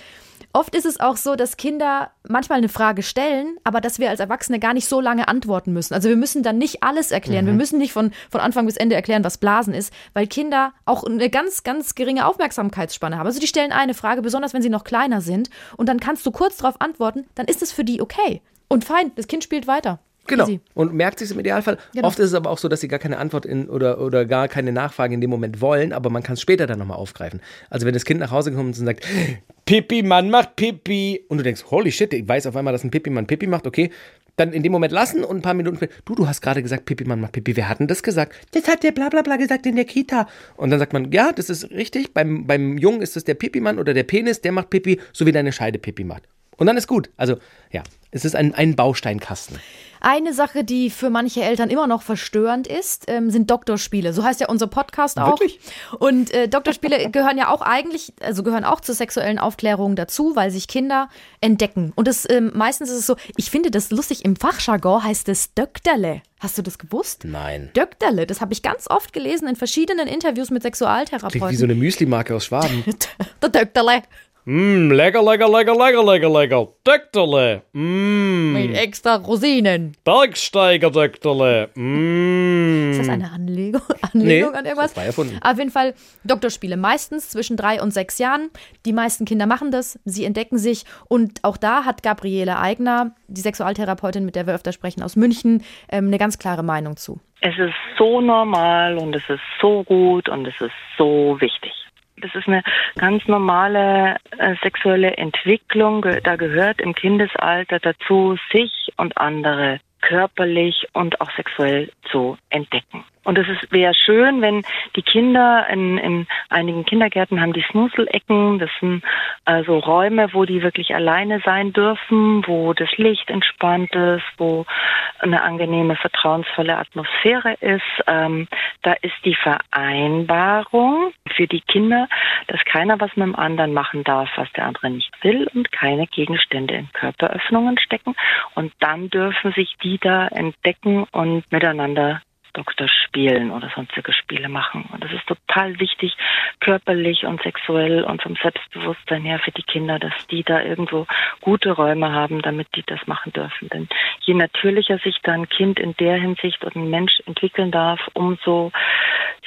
S1: oft ist es auch so, dass Kinder manchmal eine Frage stellen, aber dass wir als Erwachsene gar nicht so lange antworten müssen. Also wir müssen dann nicht alles erklären. Mhm. Wir müssen nicht von, von Anfang bis Ende erklären, was Blasen ist, weil Kinder auch eine ganz, ganz geringe Aufmerksamkeitsspanne haben. Also die stellen eine Frage, besonders wenn sie noch kleiner sind, und dann kannst du kurz darauf antworten, dann ist es für die okay. Und fein, das Kind spielt weiter.
S2: Genau. Easy. Und merkt sich im Idealfall. Genau. Oft ist es aber auch so, dass sie gar keine Antwort in, oder, oder gar keine Nachfrage in dem Moment wollen, aber man kann es später dann nochmal aufgreifen. Also wenn das Kind nach Hause kommt und sagt, Pipi, Mann macht Pipi. Und du denkst, holy shit, ich weiß auf einmal, dass ein Pipi Mann Pipi macht, okay. Dann in dem Moment lassen und ein paar Minuten später, du, du hast gerade gesagt, Pipi Mann macht Pipi. Wer hat denn das gesagt? Das hat der bla bla bla gesagt in der Kita. Und dann sagt man, ja, das ist richtig. Beim, beim Jungen ist es der Pipi Mann oder der Penis, der macht Pipi, so wie deine Scheide Pipi macht. Und dann ist gut. Also, ja, es ist ein, ein Bausteinkasten.
S1: Eine Sache, die für manche Eltern immer noch verstörend ist, ähm, sind Doktorspiele. So heißt ja unser Podcast auch.
S2: Wirklich?
S1: Und äh, Doktorspiele gehören ja auch eigentlich, also gehören auch zur sexuellen Aufklärung dazu, weil sich Kinder entdecken. Und das ähm, meistens ist es so, ich finde das lustig, im Fachjargon heißt es Dökterle. Hast du das gewusst?
S2: Nein.
S1: Dökterle, das habe ich ganz oft gelesen in verschiedenen Interviews mit Sexualtherapeuten.
S2: Klingt wie so eine Müsli-Marke aus Schwaben.
S1: Der Dökterle.
S2: Mmm, lecker, lecker, lecker, lecker, lecker, lecker. Dökterle. Mmm.
S1: Mit extra Rosinen.
S2: Bergsteiger-Dökterle. Mmm.
S1: Ist das eine Anlegung, Anlegung
S2: nee,
S1: an irgendwas?
S2: Das erfunden.
S1: Auf jeden Fall Doktorspiele. Meistens zwischen drei und sechs Jahren. Die meisten Kinder machen das. Sie entdecken sich. Und auch da hat Gabriele Eigner, die Sexualtherapeutin, mit der wir öfter sprechen, aus München, ähm, eine ganz klare Meinung zu.
S5: Es ist so normal und es ist so gut und es ist so wichtig. Das ist eine ganz normale äh, sexuelle Entwicklung. Da gehört im Kindesalter dazu, sich und andere körperlich und auch sexuell zu entdecken. Und es wäre schön, wenn die Kinder in, in einigen Kindergärten haben die Snuselecken. Das sind also Räume, wo die wirklich alleine sein dürfen, wo das Licht entspannt ist, wo eine angenehme, vertrauensvolle Atmosphäre ist. Ähm, da ist die Vereinbarung für die Kinder, dass keiner was mit dem anderen machen darf, was der andere nicht will und keine Gegenstände in Körperöffnungen stecken. Und dann dürfen sich die da entdecken und miteinander Doktor spielen oder sonstige Spiele machen. Und das ist total wichtig, körperlich und sexuell und vom Selbstbewusstsein her für die Kinder, dass die da irgendwo gute Räume haben, damit die das machen dürfen. Denn je natürlicher sich da ein Kind in der Hinsicht und ein Mensch entwickeln darf, umso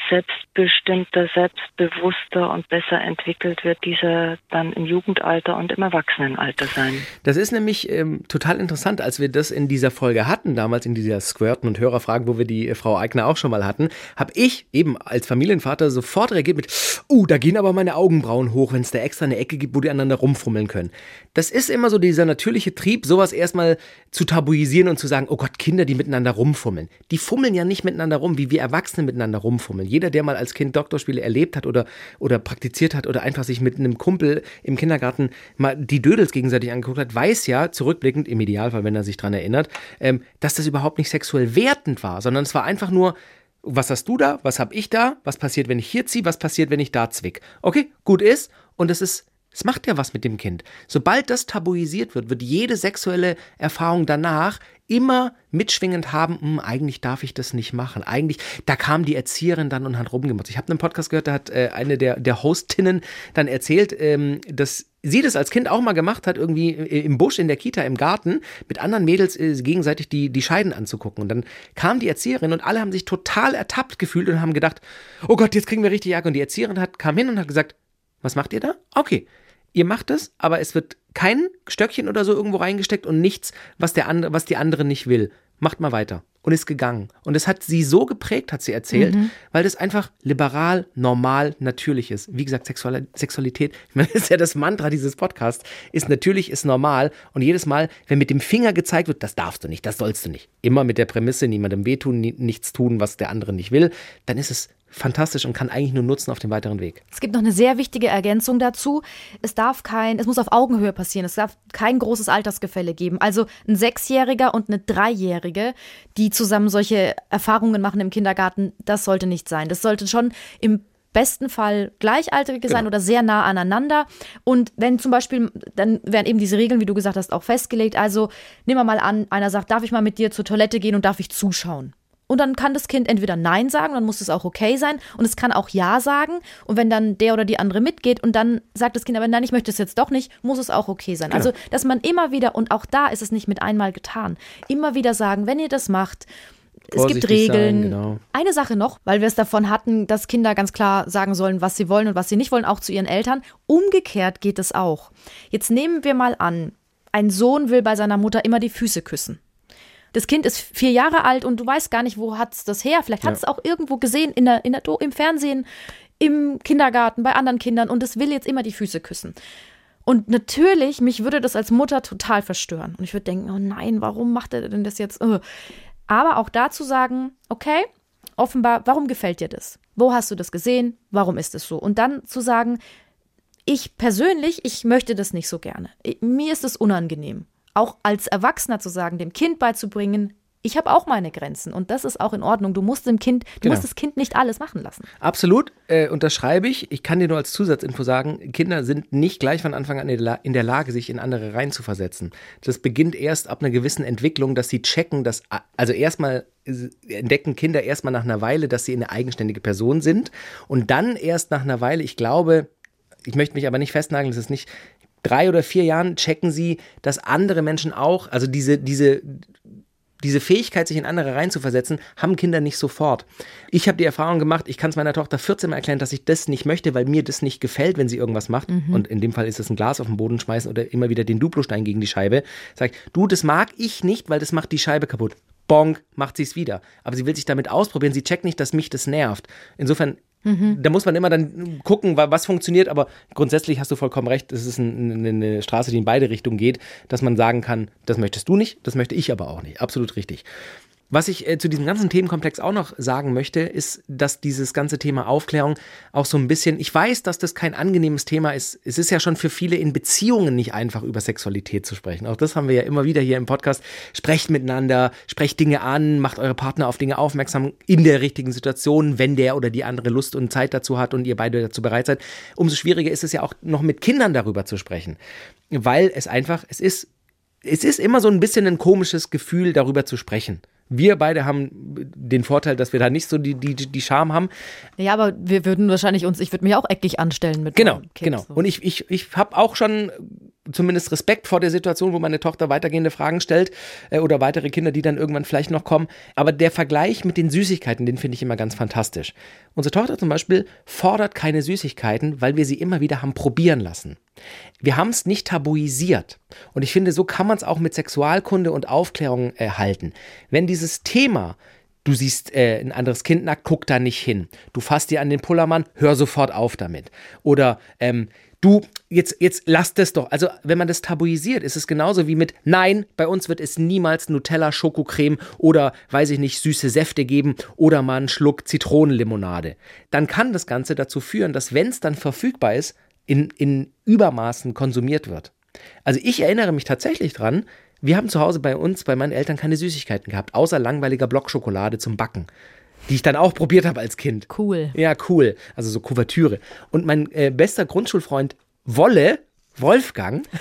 S5: selbstbestimmter, selbstbewusster und besser entwickelt wird dieser dann im Jugendalter und im Erwachsenenalter sein.
S2: Das ist nämlich ähm, total interessant, als wir das in dieser Folge hatten, damals in dieser Squirten und Hörerfragen, wo wir die äh, Frau Eigner auch schon mal hatten, habe ich eben als Familienvater sofort reagiert mit, uh, da gehen aber meine Augenbrauen hoch, wenn es da extra eine Ecke gibt, wo die aneinander rumfummeln können. Das ist immer so dieser natürliche Trieb, sowas erstmal zu tabuisieren und zu sagen, oh Gott, Kinder, die miteinander rumfummeln. Die fummeln ja nicht miteinander rum, wie wir Erwachsene miteinander rumfummeln. Jeder, der mal als Kind Doktorspiele erlebt hat oder, oder praktiziert hat oder einfach sich mit einem Kumpel im Kindergarten mal die Dödels gegenseitig angeguckt hat, weiß ja, zurückblickend, im Idealfall, wenn er sich daran erinnert, ähm, dass das überhaupt nicht sexuell wertend war, sondern es war einfach nur, was hast du da, was hab ich da, was passiert, wenn ich hier ziehe, was passiert, wenn ich da zwick. Okay, gut ist und es ist es macht ja was mit dem Kind. Sobald das tabuisiert wird, wird jede sexuelle Erfahrung danach immer mitschwingend haben, hm, eigentlich darf ich das nicht machen. Eigentlich, da kam die Erzieherin dann und hat rumgemotzt. Ich habe einen Podcast gehört, da hat äh, eine der, der Hostinnen dann erzählt, ähm, dass sie das als Kind auch mal gemacht hat, irgendwie im Busch, in der Kita, im Garten, mit anderen Mädels äh, gegenseitig die, die Scheiden anzugucken. Und dann kam die Erzieherin und alle haben sich total ertappt gefühlt und haben gedacht, oh Gott, jetzt kriegen wir richtig Ärger. Und die Erzieherin hat, kam hin und hat gesagt, was macht ihr da? Okay, ihr macht es, aber es wird kein Stöckchen oder so irgendwo reingesteckt und nichts, was, der andere, was die andere nicht will. Macht mal weiter. Und ist gegangen. Und es hat sie so geprägt, hat sie erzählt, mhm. weil das einfach liberal, normal, natürlich ist. Wie gesagt, Sexual Sexualität, ich meine, das ist ja das Mantra dieses Podcasts, ist natürlich, ist normal. Und jedes Mal, wenn mit dem Finger gezeigt wird, das darfst du nicht, das sollst du nicht. Immer mit der Prämisse, niemandem wehtun, nichts tun, was der andere nicht will, dann ist es fantastisch und kann eigentlich nur nutzen auf dem weiteren Weg.
S1: Es gibt noch eine sehr wichtige Ergänzung dazu. Es darf kein, es muss auf Augenhöhe passieren. Es darf kein großes Altersgefälle geben. Also ein Sechsjähriger und eine Dreijährige, die zusammen solche Erfahrungen machen im Kindergarten, das sollte nicht sein. Das sollte schon im besten Fall Gleichaltrige genau. sein oder sehr nah aneinander. Und wenn zum Beispiel, dann werden eben diese Regeln, wie du gesagt hast, auch festgelegt. Also nehmen wir mal an, einer sagt, darf ich mal mit dir zur Toilette gehen und darf ich zuschauen? Und dann kann das Kind entweder Nein sagen, dann muss es auch okay sein. Und es kann auch Ja sagen. Und wenn dann der oder die andere mitgeht und dann sagt das Kind aber nein, ich möchte es jetzt doch nicht, muss es auch okay sein. Genau. Also, dass man immer wieder, und auch da ist es nicht mit einmal getan, immer wieder sagen, wenn ihr das macht, es gibt Regeln. Sein, genau. Eine Sache noch, weil wir es davon hatten, dass Kinder ganz klar sagen sollen, was sie wollen und was sie nicht wollen, auch zu ihren Eltern. Umgekehrt geht es auch. Jetzt nehmen wir mal an, ein Sohn will bei seiner Mutter immer die Füße küssen das Kind ist vier Jahre alt und du weißt gar nicht, wo hat es das her. Vielleicht hat es ja. auch irgendwo gesehen, in der, in der, im Fernsehen, im Kindergarten, bei anderen Kindern und es will jetzt immer die Füße küssen. Und natürlich, mich würde das als Mutter total verstören. Und ich würde denken, oh nein, warum macht er denn das jetzt? Aber auch dazu sagen, okay, offenbar, warum gefällt dir das? Wo hast du das gesehen? Warum ist es so? Und dann zu sagen, ich persönlich, ich möchte das nicht so gerne. Mir ist es unangenehm auch als Erwachsener zu sagen, dem Kind beizubringen, ich habe auch meine Grenzen und das ist auch in Ordnung. Du musst dem Kind, du genau. musst das Kind nicht alles machen lassen.
S2: Absolut, äh, unterschreibe ich. Ich kann dir nur als Zusatzinfo sagen, Kinder sind nicht gleich von Anfang an in der Lage, sich in andere reinzuversetzen. Das beginnt erst ab einer gewissen Entwicklung, dass sie checken, dass, also erstmal entdecken Kinder erstmal nach einer Weile, dass sie eine eigenständige Person sind und dann erst nach einer Weile, ich glaube, ich möchte mich aber nicht festnageln, es ist nicht drei oder vier Jahren checken sie, dass andere Menschen auch, also diese, diese, diese Fähigkeit, sich in andere reinzuversetzen, haben Kinder nicht sofort. Ich habe die Erfahrung gemacht, ich kann es meiner Tochter 14 Mal erklären, dass ich das nicht möchte, weil mir das nicht gefällt, wenn sie irgendwas macht. Mhm. Und in dem Fall ist es ein Glas auf den Boden schmeißen oder immer wieder den Duplostein gegen die Scheibe. Sag ich, du, das mag ich nicht, weil das macht die Scheibe kaputt. Bonk, macht sie es wieder. Aber sie will sich damit ausprobieren. Sie checkt nicht, dass mich das nervt. Insofern Mhm. Da muss man immer dann gucken, was funktioniert, aber grundsätzlich hast du vollkommen recht, es ist ein, eine Straße, die in beide Richtungen geht, dass man sagen kann, das möchtest du nicht, das möchte ich aber auch nicht. Absolut richtig. Was ich äh, zu diesem ganzen Themenkomplex auch noch sagen möchte, ist, dass dieses ganze Thema Aufklärung auch so ein bisschen, ich weiß, dass das kein angenehmes Thema ist. Es ist ja schon für viele in Beziehungen nicht einfach über Sexualität zu sprechen. Auch das haben wir ja immer wieder hier im Podcast. Sprecht miteinander, sprecht Dinge an, macht eure Partner auf Dinge aufmerksam in der richtigen Situation, wenn der oder die andere Lust und Zeit dazu hat und ihr beide dazu bereit seid. Umso schwieriger ist es ja auch noch mit Kindern darüber zu sprechen. Weil es einfach, es ist, es ist immer so ein bisschen ein komisches Gefühl, darüber zu sprechen. Wir beide haben den Vorteil, dass wir da nicht so die, die, die Scham haben.
S1: Ja, aber wir würden wahrscheinlich uns, ich würde mich auch eckig anstellen mit
S2: Genau,
S1: Kind,
S2: genau.
S1: so.
S2: Und ich, ich, ich habe auch schon zumindest Respekt vor der Situation, wo meine Tochter weitergehende Fragen stellt äh, oder weitere Kinder, die dann irgendwann vielleicht noch kommen. Aber der Vergleich mit den Süßigkeiten, den finde ich immer ganz fantastisch. Unsere Tochter zum Beispiel fordert keine Süßigkeiten, weil wir sie immer wieder haben probieren lassen. Wir haben es nicht tabuisiert. Und ich finde, so kann man es auch mit Sexualkunde und Aufklärung äh, halten. Wenn dieses Thema Du siehst äh, ein anderes Kind nackt, guck da nicht hin. Du fasst dir an den Pullermann, hör sofort auf damit. Oder ähm, du, jetzt, jetzt lass das doch. Also, wenn man das tabuisiert, ist es genauso wie mit Nein, bei uns wird es niemals Nutella, Schokocreme oder, weiß ich nicht, süße Säfte geben oder mal einen Schluck Zitronenlimonade. Dann kann das Ganze dazu führen, dass, wenn es dann verfügbar ist, in, in Übermaßen konsumiert wird. Also ich erinnere mich tatsächlich dran, wir haben zu Hause bei uns, bei meinen Eltern keine Süßigkeiten gehabt, außer langweiliger Blockschokolade zum Backen, die ich dann auch probiert habe als Kind.
S1: Cool.
S2: Ja, cool. Also so Kuvertüre. Und mein äh, bester Grundschulfreund Wolle, Wolfgang,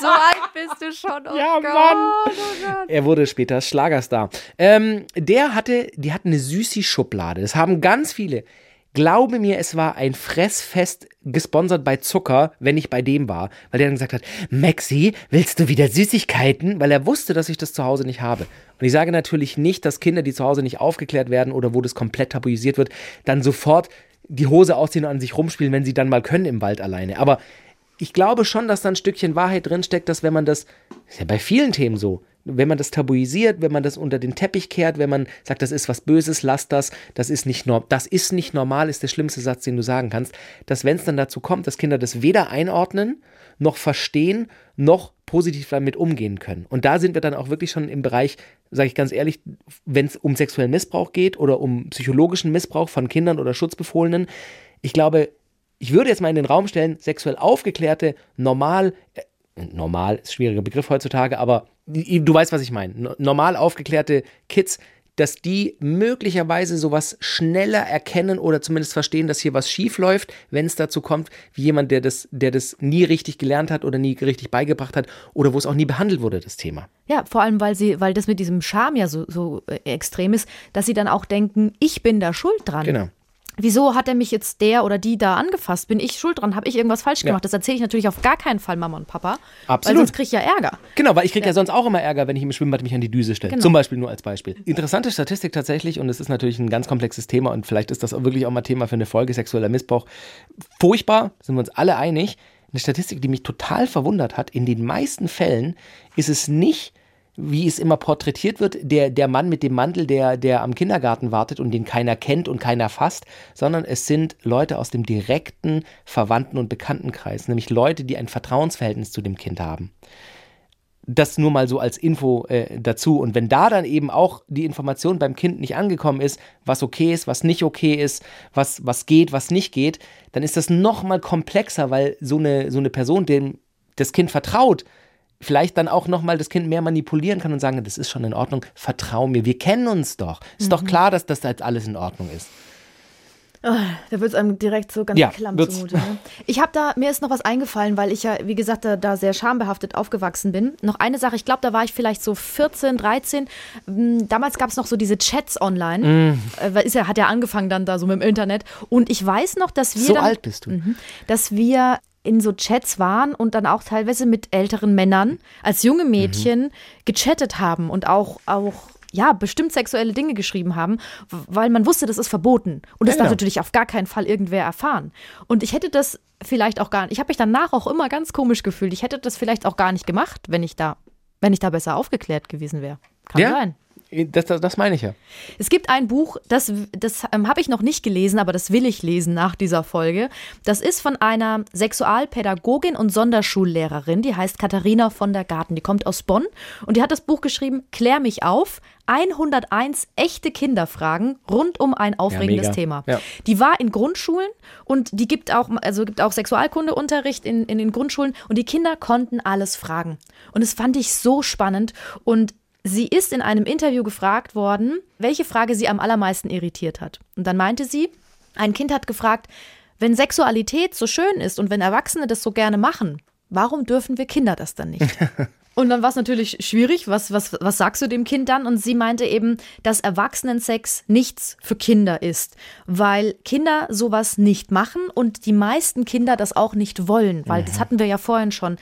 S1: So alt bist du schon. Oh
S2: Ja,
S1: Gott,
S2: Mann.
S1: Oh Gott.
S2: er wurde später Schlagerstar. Ähm, der hatte, die hatten eine Süßi-Schublade. Das haben ganz viele. Glaube mir, es war ein Fressfest gesponsert bei Zucker, wenn ich bei dem war, weil der dann gesagt hat, Maxi, willst du wieder Süßigkeiten? Weil er wusste, dass ich das zu Hause nicht habe. Und ich sage natürlich nicht, dass Kinder, die zu Hause nicht aufgeklärt werden oder wo das komplett tabuisiert wird, dann sofort die Hose ausziehen und an sich rumspielen, wenn sie dann mal können im Wald alleine. Aber ich glaube schon, dass da ein Stückchen Wahrheit drinsteckt, dass wenn man das, ist ja bei vielen Themen so, wenn man das tabuisiert, wenn man das unter den Teppich kehrt, wenn man sagt, das ist was Böses, lass das, das ist nicht, norm das ist nicht normal, ist der schlimmste Satz, den du sagen kannst, dass wenn es dann dazu kommt, dass Kinder das weder einordnen, noch verstehen, noch positiv damit umgehen können. Und da sind wir dann auch wirklich schon im Bereich, sage ich ganz ehrlich, wenn es um sexuellen Missbrauch geht oder um psychologischen Missbrauch von Kindern oder Schutzbefohlenen. Ich glaube, ich würde jetzt mal in den Raum stellen, sexuell aufgeklärte, normal, äh, normal ist ein schwieriger Begriff heutzutage, aber du weißt, was ich meine. No- Normal aufgeklärte Kids, dass die möglicherweise sowas schneller erkennen oder zumindest verstehen, dass hier was schief läuft, wenn es dazu kommt, wie jemand, der das, der das nie richtig gelernt hat oder nie richtig beigebracht hat oder wo es auch nie behandelt wurde, das Thema.
S1: Ja, vor allem, weil sie, weil das mit diesem Charme ja so, so äh, extrem ist, dass sie dann auch denken, ich bin da schuld dran.
S2: Genau.
S1: Wieso hat er mich jetzt der oder die da angefasst? Bin ich schuld dran? Habe ich irgendwas falsch
S2: Ja.
S1: gemacht? Das erzähle ich natürlich auf gar keinen Fall Mama und Papa.
S2: Absolut.
S1: Weil sonst kriege ich ja Ärger.
S2: Genau, weil ich kriege ja. sonst auch immer Ärger, wenn ich im Schwimmbad mich an die Düse stelle.
S1: Genau.
S2: Zum Beispiel nur als Beispiel. Interessante Statistik tatsächlich, und es ist natürlich ein ganz komplexes Thema und vielleicht ist das auch wirklich auch mal Thema für eine Folge sexueller Missbrauch. Furchtbar, sind wir uns alle einig. Eine Statistik, die mich total verwundert hat, in den meisten Fällen ist es nicht, wie es immer porträtiert wird, der, der Mann mit dem Mantel, der, der am Kindergarten wartet und den keiner kennt und keiner fasst, sondern es sind Leute aus dem direkten Verwandten- und Bekanntenkreis, nämlich Leute, die ein Vertrauensverhältnis zu dem Kind haben das nur mal so als Info äh, dazu. Und wenn da dann eben auch die Information beim Kind nicht angekommen ist, was okay ist, was nicht okay ist, was, was geht, was nicht geht, dann ist das noch mal komplexer, weil so eine, so eine Person, dem das Kind vertraut, vielleicht dann auch noch mal das Kind mehr manipulieren kann und sagen, das ist schon in Ordnung, vertrau mir, wir kennen uns doch. Ist doch klar, dass das jetzt alles in Ordnung ist.
S1: Da wird es einem direkt so ganz
S2: Ja,
S1: klamm zumute. Ne? Ich habe da, mir ist noch was eingefallen, weil ich ja, wie gesagt, da, da sehr schambehaftet aufgewachsen bin. Noch eine Sache, ich glaube, da war ich vielleicht so 14, 13. Mm, Damals gab es noch so diese Chats online.
S2: Mm.
S1: Ist ja, hat ja angefangen dann da so mit dem Internet. Und ich weiß noch, dass wir
S2: So
S1: dann,
S2: alt bist du.
S1: Mhm. dass wir in so Chats waren und dann auch teilweise mit älteren Männern als junge
S2: Mhm.
S1: Mädchen gechattet haben und auch, auch ja, bestimmt sexuelle Dinge geschrieben haben, weil man wusste, das ist verboten. Und das
S2: Ja,
S1: darf
S2: genau.
S1: natürlich auf gar keinen Fall irgendwer erfahren. Und ich hätte das vielleicht auch gar nicht, ich habe mich danach auch immer ganz komisch gefühlt. Ich hätte das vielleicht auch gar nicht gemacht, wenn ich da, wenn ich da besser aufgeklärt gewesen wäre. Kann
S2: Ja?
S1: sein.
S2: Das, das, das meine ich ja.
S1: Es gibt ein Buch, das, das ähm, habe ich noch nicht gelesen, aber das will ich lesen nach dieser Folge. Das ist von einer Sexualpädagogin und Sonderschullehrerin, die heißt Katharina von der Garten. Die kommt aus Bonn und die hat das Buch geschrieben, Klär mich auf, 101 echte Kinderfragen rund um ein aufregendes
S2: mega.
S1: Thema.
S2: Ja.
S1: Die war in Grundschulen und die gibt auch, also gibt auch Sexualkundeunterricht in, in den Grundschulen und die Kinder konnten alles fragen. Und das fand ich so spannend und Sie ist in einem Interview gefragt worden, welche Frage sie am allermeisten irritiert hat. Und dann meinte sie, ein Kind hat gefragt, wenn Sexualität so schön ist und wenn Erwachsene das so gerne machen, warum dürfen wir Kinder das dann nicht? Und dann war es natürlich schwierig. Was, was, was sagst du dem Kind dann? Und sie meinte eben, dass Erwachsenensex nichts für Kinder ist, weil Kinder sowas nicht machen und die meisten Kinder das auch nicht wollen, weil das hatten wir ja vorhin schon.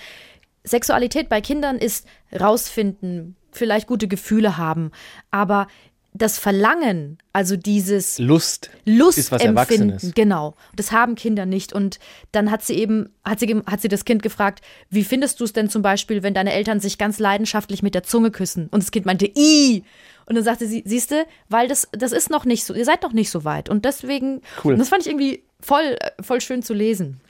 S1: Sexualität bei Kindern ist rausfinden, vielleicht gute Gefühle haben, aber das Verlangen, also dieses
S2: Lust,
S1: Lust
S2: ist was
S1: empfinden,
S2: Erwachsenes.
S1: genau. Das haben Kinder nicht. Und dann hat sie eben, hat sie, hat sie das Kind gefragt, wie findest du es denn zum Beispiel, wenn deine Eltern sich ganz leidenschaftlich mit der Zunge küssen? Und das Kind meinte, i. Und dann sagte sie, siehste, weil das, das ist noch nicht so, ihr seid noch nicht so weit. Und deswegen,
S2: Cool.
S1: und das fand ich irgendwie voll, äh, voll schön zu lesen.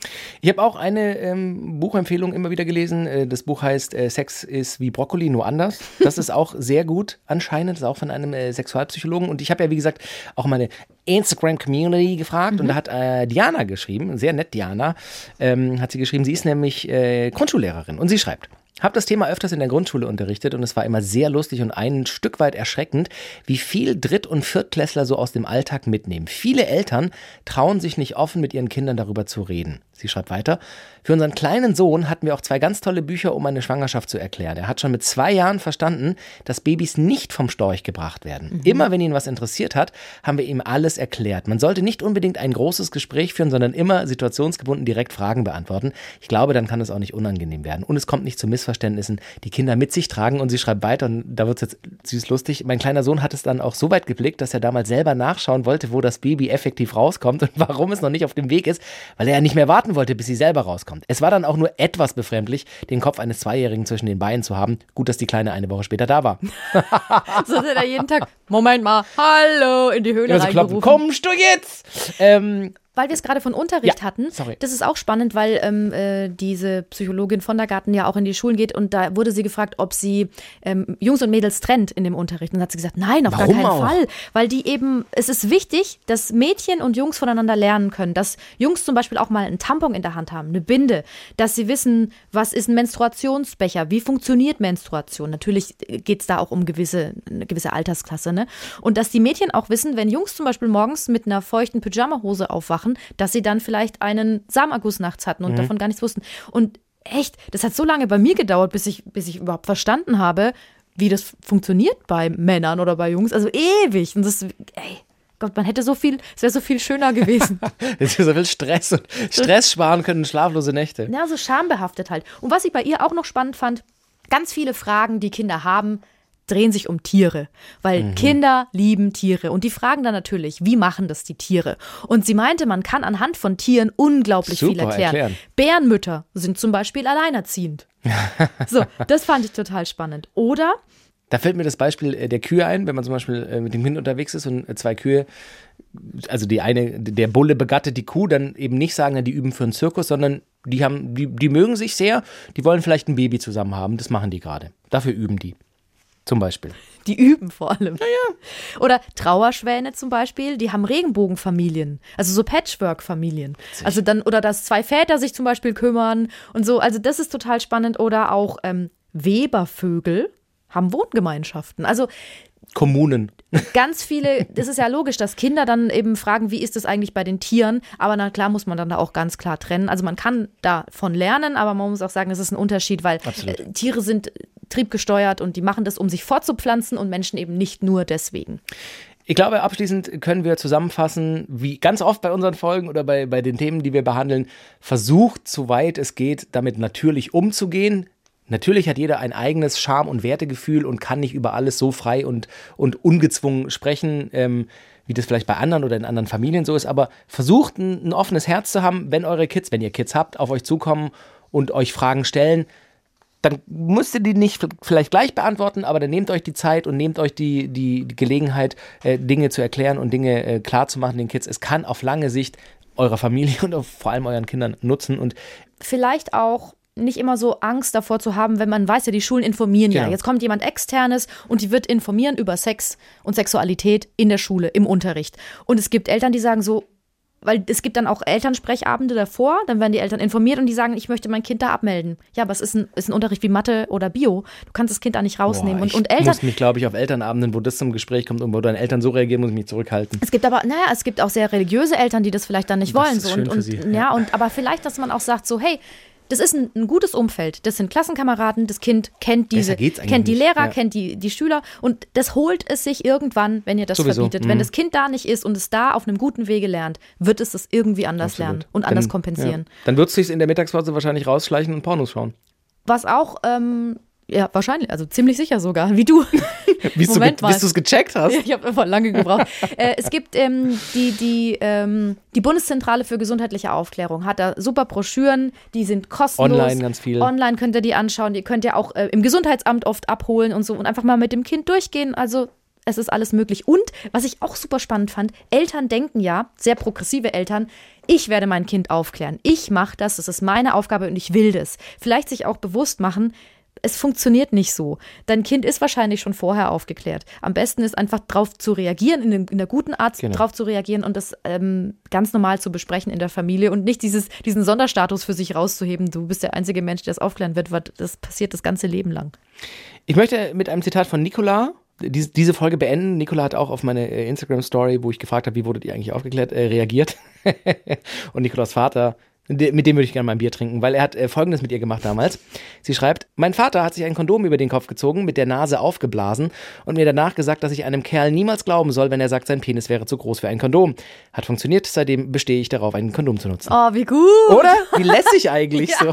S2: Ich habe auch eine ähm, Buchempfehlung immer wieder gelesen. Äh, Das Buch heißt äh, Sex ist wie Brokkoli, nur anders. Das ist auch sehr gut anscheinend. Das ist auch von einem äh, Sexualpsychologen. Und ich habe ja, wie gesagt, auch meine Instagram-Community gefragt. Und da hat äh, Diana geschrieben, sehr nett Diana, ähm, hat sie geschrieben, sie ist nämlich äh, Grundschullehrerin. Und sie schreibt, habe das Thema öfters in der Grundschule unterrichtet und es war immer sehr lustig und ein Stück weit erschreckend, wie viel Dritt- und Viertklässler so aus dem Alltag mitnehmen. Viele Eltern trauen sich nicht offen, mit ihren Kindern darüber zu reden. Sie schreibt weiter, für unseren kleinen Sohn hatten wir auch zwei ganz tolle Bücher, um eine Schwangerschaft zu erklären. Er hat schon mit zwei Jahren verstanden, dass Babys nicht vom Storch gebracht werden. Immer wenn ihn was interessiert hat, haben wir ihm alles erklärt. Man sollte nicht unbedingt ein großes Gespräch führen, sondern immer situationsgebunden direkt Fragen beantworten. Ich glaube, dann kann es auch nicht unangenehm werden. Und es kommt nicht zu Missverständnissen, die Kinder mit sich tragen. Und sie schreibt weiter, und da wird es jetzt süß lustig. Mein kleiner Sohn hat es dann auch so weit geblickt, dass er damals selber nachschauen wollte, wo das Baby effektiv rauskommt und warum es noch nicht auf dem Weg ist, weil er ja nicht mehr warten wollte, bis sie selber rauskommt. Es war dann auch nur etwas befremdlich, den Kopf eines Zweijährigen zwischen den Beinen zu haben. Gut, dass die Kleine eine Woche später da war.
S1: So hat er da jeden Tag, Moment mal, hallo, in die Höhle
S2: Also klopfen,
S1: reingerufen.
S2: kommst du jetzt? Ähm,
S1: Weil wir es gerade von Unterricht
S2: Ja,
S1: hatten.
S2: sorry.
S1: Das ist auch spannend, weil ähm, äh, diese Psychologin von der Garten ja auch in die Schulen geht und da wurde sie gefragt, ob sie ähm, Jungs und Mädels trennt in dem Unterricht. Und dann hat sie gesagt, nein, auf
S2: Warum
S1: gar keinen
S2: auch?
S1: Fall. Weil die eben, es ist wichtig, dass Mädchen und Jungs voneinander lernen können. Dass Jungs zum Beispiel auch mal einen Tampon in der Hand haben, eine Binde, dass sie wissen, was ist ein Menstruationsbecher, wie funktioniert Menstruation. Natürlich geht es da auch um gewisse, eine gewisse Altersklasse. Ne? Und dass die Mädchen auch wissen, wenn Jungs zum Beispiel morgens mit einer feuchten Pyjamahose aufwachen, dass sie dann vielleicht einen Samenerguss nachts hatten und davon gar nichts wussten. Und echt, das hat so lange bei mir gedauert, bis ich, bis ich überhaupt verstanden habe, wie das funktioniert bei Männern oder bei Jungs. Also ewig. Und das, ey, Gott, man hätte so viel, es wäre so viel schöner gewesen.
S2: jetzt ist so viel Stress und Stress sparen können, schlaflose Nächte.
S1: Ja, so schambehaftet halt. Und was ich bei ihr auch noch spannend fand, ganz viele Fragen, die Kinder haben, drehen sich um Tiere, weil
S2: Mhm.
S1: Kinder lieben Tiere und die fragen dann natürlich, wie machen das die Tiere? Und sie meinte, man kann anhand von Tieren unglaublich viel
S2: Super
S1: erklären.
S2: erklären.
S1: Bärenmütter sind zum Beispiel alleinerziehend. so, das fand ich total spannend. Oder
S2: Da fällt mir das Beispiel äh, der Kühe ein, wenn man zum Beispiel äh, mit dem Kind unterwegs ist und äh, zwei Kühe, also die eine, der Bulle begattet die Kuh, dann eben nicht sagen, die üben für einen Zirkus, sondern die haben, die, die mögen sich sehr, die wollen vielleicht ein Baby zusammen haben, das machen die gerade. Dafür üben die. Zum Beispiel.
S1: Die üben vor allem. Oder Trauerschwäne zum Beispiel, die haben Regenbogenfamilien, also so Patchwork-Familien. Also dann, oder dass zwei Väter sich zum Beispiel kümmern und so. Also das ist total spannend. Oder auch ähm, Webervögel haben Wohngemeinschaften. Also
S2: Kommunen.
S1: ganz viele, das ist ja logisch, dass Kinder dann eben fragen, wie ist es eigentlich bei den Tieren? Aber na klar muss man dann da auch ganz klar trennen. Also man kann davon lernen, aber man muss auch sagen, es ist ein Unterschied, weil
S2: Absolut.
S1: äh, Tiere sind triebgesteuert und die machen das, um sich fortzupflanzen und Menschen eben nicht nur deswegen.
S2: Ich glaube, abschließend können wir zusammenfassen, wie ganz oft bei unseren Folgen oder bei, bei den Themen, die wir behandeln, versucht, soweit es geht, damit natürlich umzugehen. Natürlich hat jeder ein eigenes Charme- und Wertegefühl und kann nicht über alles so frei und, und ungezwungen sprechen, ähm, wie das vielleicht bei anderen oder in anderen Familien so ist. Aber versucht, ein, ein offenes Herz zu haben, wenn eure Kids, wenn ihr Kids habt, auf euch zukommen und euch Fragen stellen dann müsst ihr die nicht vielleicht gleich beantworten, aber dann nehmt euch die Zeit und nehmt euch die, die, die Gelegenheit, äh, Dinge zu erklären und Dinge äh, klar zu machen den Kids. Es kann auf lange Sicht eurer Familie und vor allem euren Kindern nutzen und
S1: vielleicht auch nicht immer so Angst davor zu haben, wenn man weiß ja, die Schulen informieren ja.
S2: Genau.
S1: Jetzt kommt jemand externes und die wird informieren über Sex und Sexualität in der Schule, im Unterricht. Und es gibt Eltern, die sagen so, weil es gibt dann auch Elternsprechabende davor, dann werden die Eltern informiert und die sagen, ich möchte mein Kind da abmelden. Ja, aber es ist ein, ist ein Unterricht wie Mathe oder Bio. Du kannst das Kind da nicht rausnehmen.
S2: Boah,
S1: und,
S2: ich
S1: und Eltern,
S2: muss mich, glaube ich, auf Elternabenden, wo das zum Gespräch kommt und wo deine Eltern so reagieren, muss ich mich zurückhalten.
S1: Es gibt aber, naja, es gibt auch sehr religiöse Eltern, die das vielleicht dann nicht
S2: Das
S1: wollen.
S2: ist
S1: So.
S2: schön
S1: und,
S2: für
S1: und,
S2: sie,
S1: ja.
S2: ja.
S1: und aber vielleicht, dass man auch sagt, so, hey, das ist ein, ein gutes Umfeld. Das sind Klassenkameraden, das Kind kennt diese, kennt die. Lehrer,
S2: Ja.
S1: kennt die, die Schüler und das holt es sich irgendwann, wenn ihr das
S2: Sowieso.
S1: verbietet.
S2: Mhm.
S1: Wenn das Kind da nicht ist und es da auf einem guten Wege lernt, wird es das irgendwie anders
S2: Absolut.
S1: lernen und anders
S2: Dann-
S1: kompensieren.
S2: Ja. Dann wird es sich in der Mittagspause wahrscheinlich rausschleichen und Pornos schauen.
S1: Was auch, ähm, ja, wahrscheinlich, also ziemlich sicher sogar, wie du.
S2: Bis
S1: Moment
S2: du, es gecheckt hast.
S1: Ich habe voll lange gebraucht. äh, es gibt ähm, die, die, ähm, die Bundeszentrale für gesundheitliche Aufklärung, hat da super Broschüren, die sind kostenlos.
S2: Online ganz viel.
S1: Online könnt ihr die anschauen, die könnt ihr auch äh, im Gesundheitsamt oft abholen und so und einfach mal mit dem Kind durchgehen. Also es ist alles möglich. Und was ich auch super spannend fand, Eltern denken ja, sehr progressive Eltern, ich werde mein Kind aufklären. Ich mache das, das ist meine Aufgabe und ich will das. Vielleicht sich auch bewusst machen, es funktioniert nicht so. Dein Kind ist wahrscheinlich schon vorher aufgeklärt. Am besten ist einfach drauf zu reagieren, in, den- in der guten Art
S2: Genau.
S1: drauf zu reagieren und das ähm, ganz normal zu besprechen in der Familie und nicht dieses, diesen Sonderstatus für sich rauszuheben. Du bist der einzige Mensch, der es aufklären wird, weil das passiert das ganze Leben lang.
S2: Ich möchte mit einem Zitat von Nicola diese, diese Folge beenden. Nicola hat auch auf meine äh, Instagram-Story, wo ich gefragt habe, wie wurdet ihr eigentlich aufgeklärt, äh, reagiert. Und Nicolas Vater, mit dem würde ich gerne mal ein Bier trinken, weil er hat äh, Folgendes mit ihr gemacht damals. Sie schreibt, mein Vater hat sich ein Kondom über den Kopf gezogen, mit der Nase aufgeblasen und mir danach gesagt, dass ich einem Kerl niemals glauben soll, wenn er sagt, sein Penis wäre zu groß für ein Kondom. Hat funktioniert, seitdem bestehe ich darauf, ein Kondom zu nutzen.
S1: Oh, wie gut.
S2: Oder? Wie lässig eigentlich so.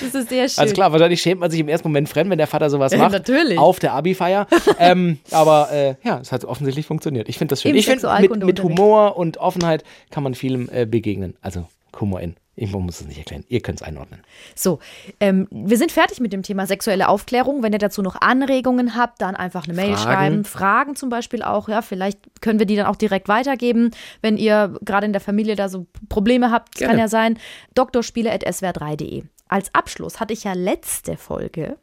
S1: Das ist sehr schön.
S2: Also klar, wahrscheinlich schämt man sich im ersten Moment fremd, wenn der Vater sowas
S1: Ja,
S2: macht.
S1: natürlich.
S2: Auf der Abi-Feier. ähm, aber äh, ja, es hat offensichtlich funktioniert. Ich finde das schön.
S1: Im
S2: ich finde, mit, mit. Humor und Offenheit kann man vielem äh, begegnen. Also Humor in. Ich muss es nicht erklären. Ihr könnt es einordnen.
S1: So, ähm, wir sind fertig mit dem Thema sexuelle Aufklärung. Wenn ihr dazu noch Anregungen habt, dann einfach eine Mail
S2: Fragen.
S1: schreiben. Fragen zum Beispiel auch, ja, vielleicht können wir die dann auch direkt weitergeben, wenn ihr gerade in der Familie da so Probleme habt.
S2: Gerne.
S1: kann ja sein. Doktorspiele.swr3.de. Als Abschluss hatte ich ja letzte Folge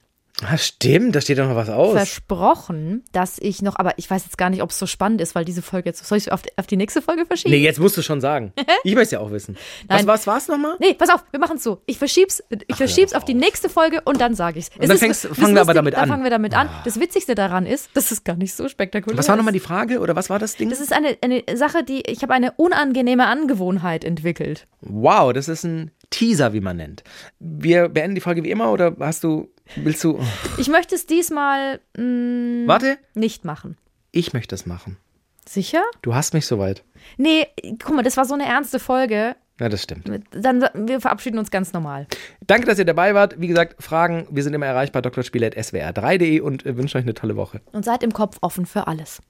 S2: Ah, stimmt, da steht doch noch was aus.
S1: versprochen, dass ich noch, aber ich weiß jetzt gar nicht, ob es so spannend ist, weil diese Folge jetzt, soll ich auf, auf die nächste Folge verschieben?
S2: Nee, jetzt musst du schon sagen. Ich möchte ja auch wissen.
S1: Nein.
S2: was war's nochmal?
S1: Nee, pass auf, wir machen es so. Ich verschieb's, ich verschieb's auf die nächste Folge und dann sage ich's. Es
S2: dann
S1: ist-
S2: fängst- fangen wir aber damit
S1: dann
S2: an.
S1: fangen wir damit an. Das Witzigste daran ist, das ist gar nicht so spektakulär.
S2: Was war nochmal die Frage oder was war das Ding?
S1: Das ist eine, eine Sache, die ich habe eine unangenehme Angewohnheit entwickelt.
S2: Wow, das ist ein Teaser, wie man nennt. Wir beenden die Folge wie immer oder hast du, willst du.
S1: Ich möchte es diesmal mh,
S2: Warte,
S1: nicht machen.
S2: ich möchte es machen.
S1: Sicher?
S2: Du hast mich soweit.
S1: Nee, guck mal, das war so eine ernste Folge.
S2: Ja, das stimmt.
S1: Dann wir verabschieden uns ganz normal.
S2: Danke, dass ihr dabei wart. Wie gesagt, Fragen, wir sind immer erreichbar, drspiele.swr3.de und äh, wünschen euch eine tolle Woche.
S1: Und seid im Kopf offen für alles.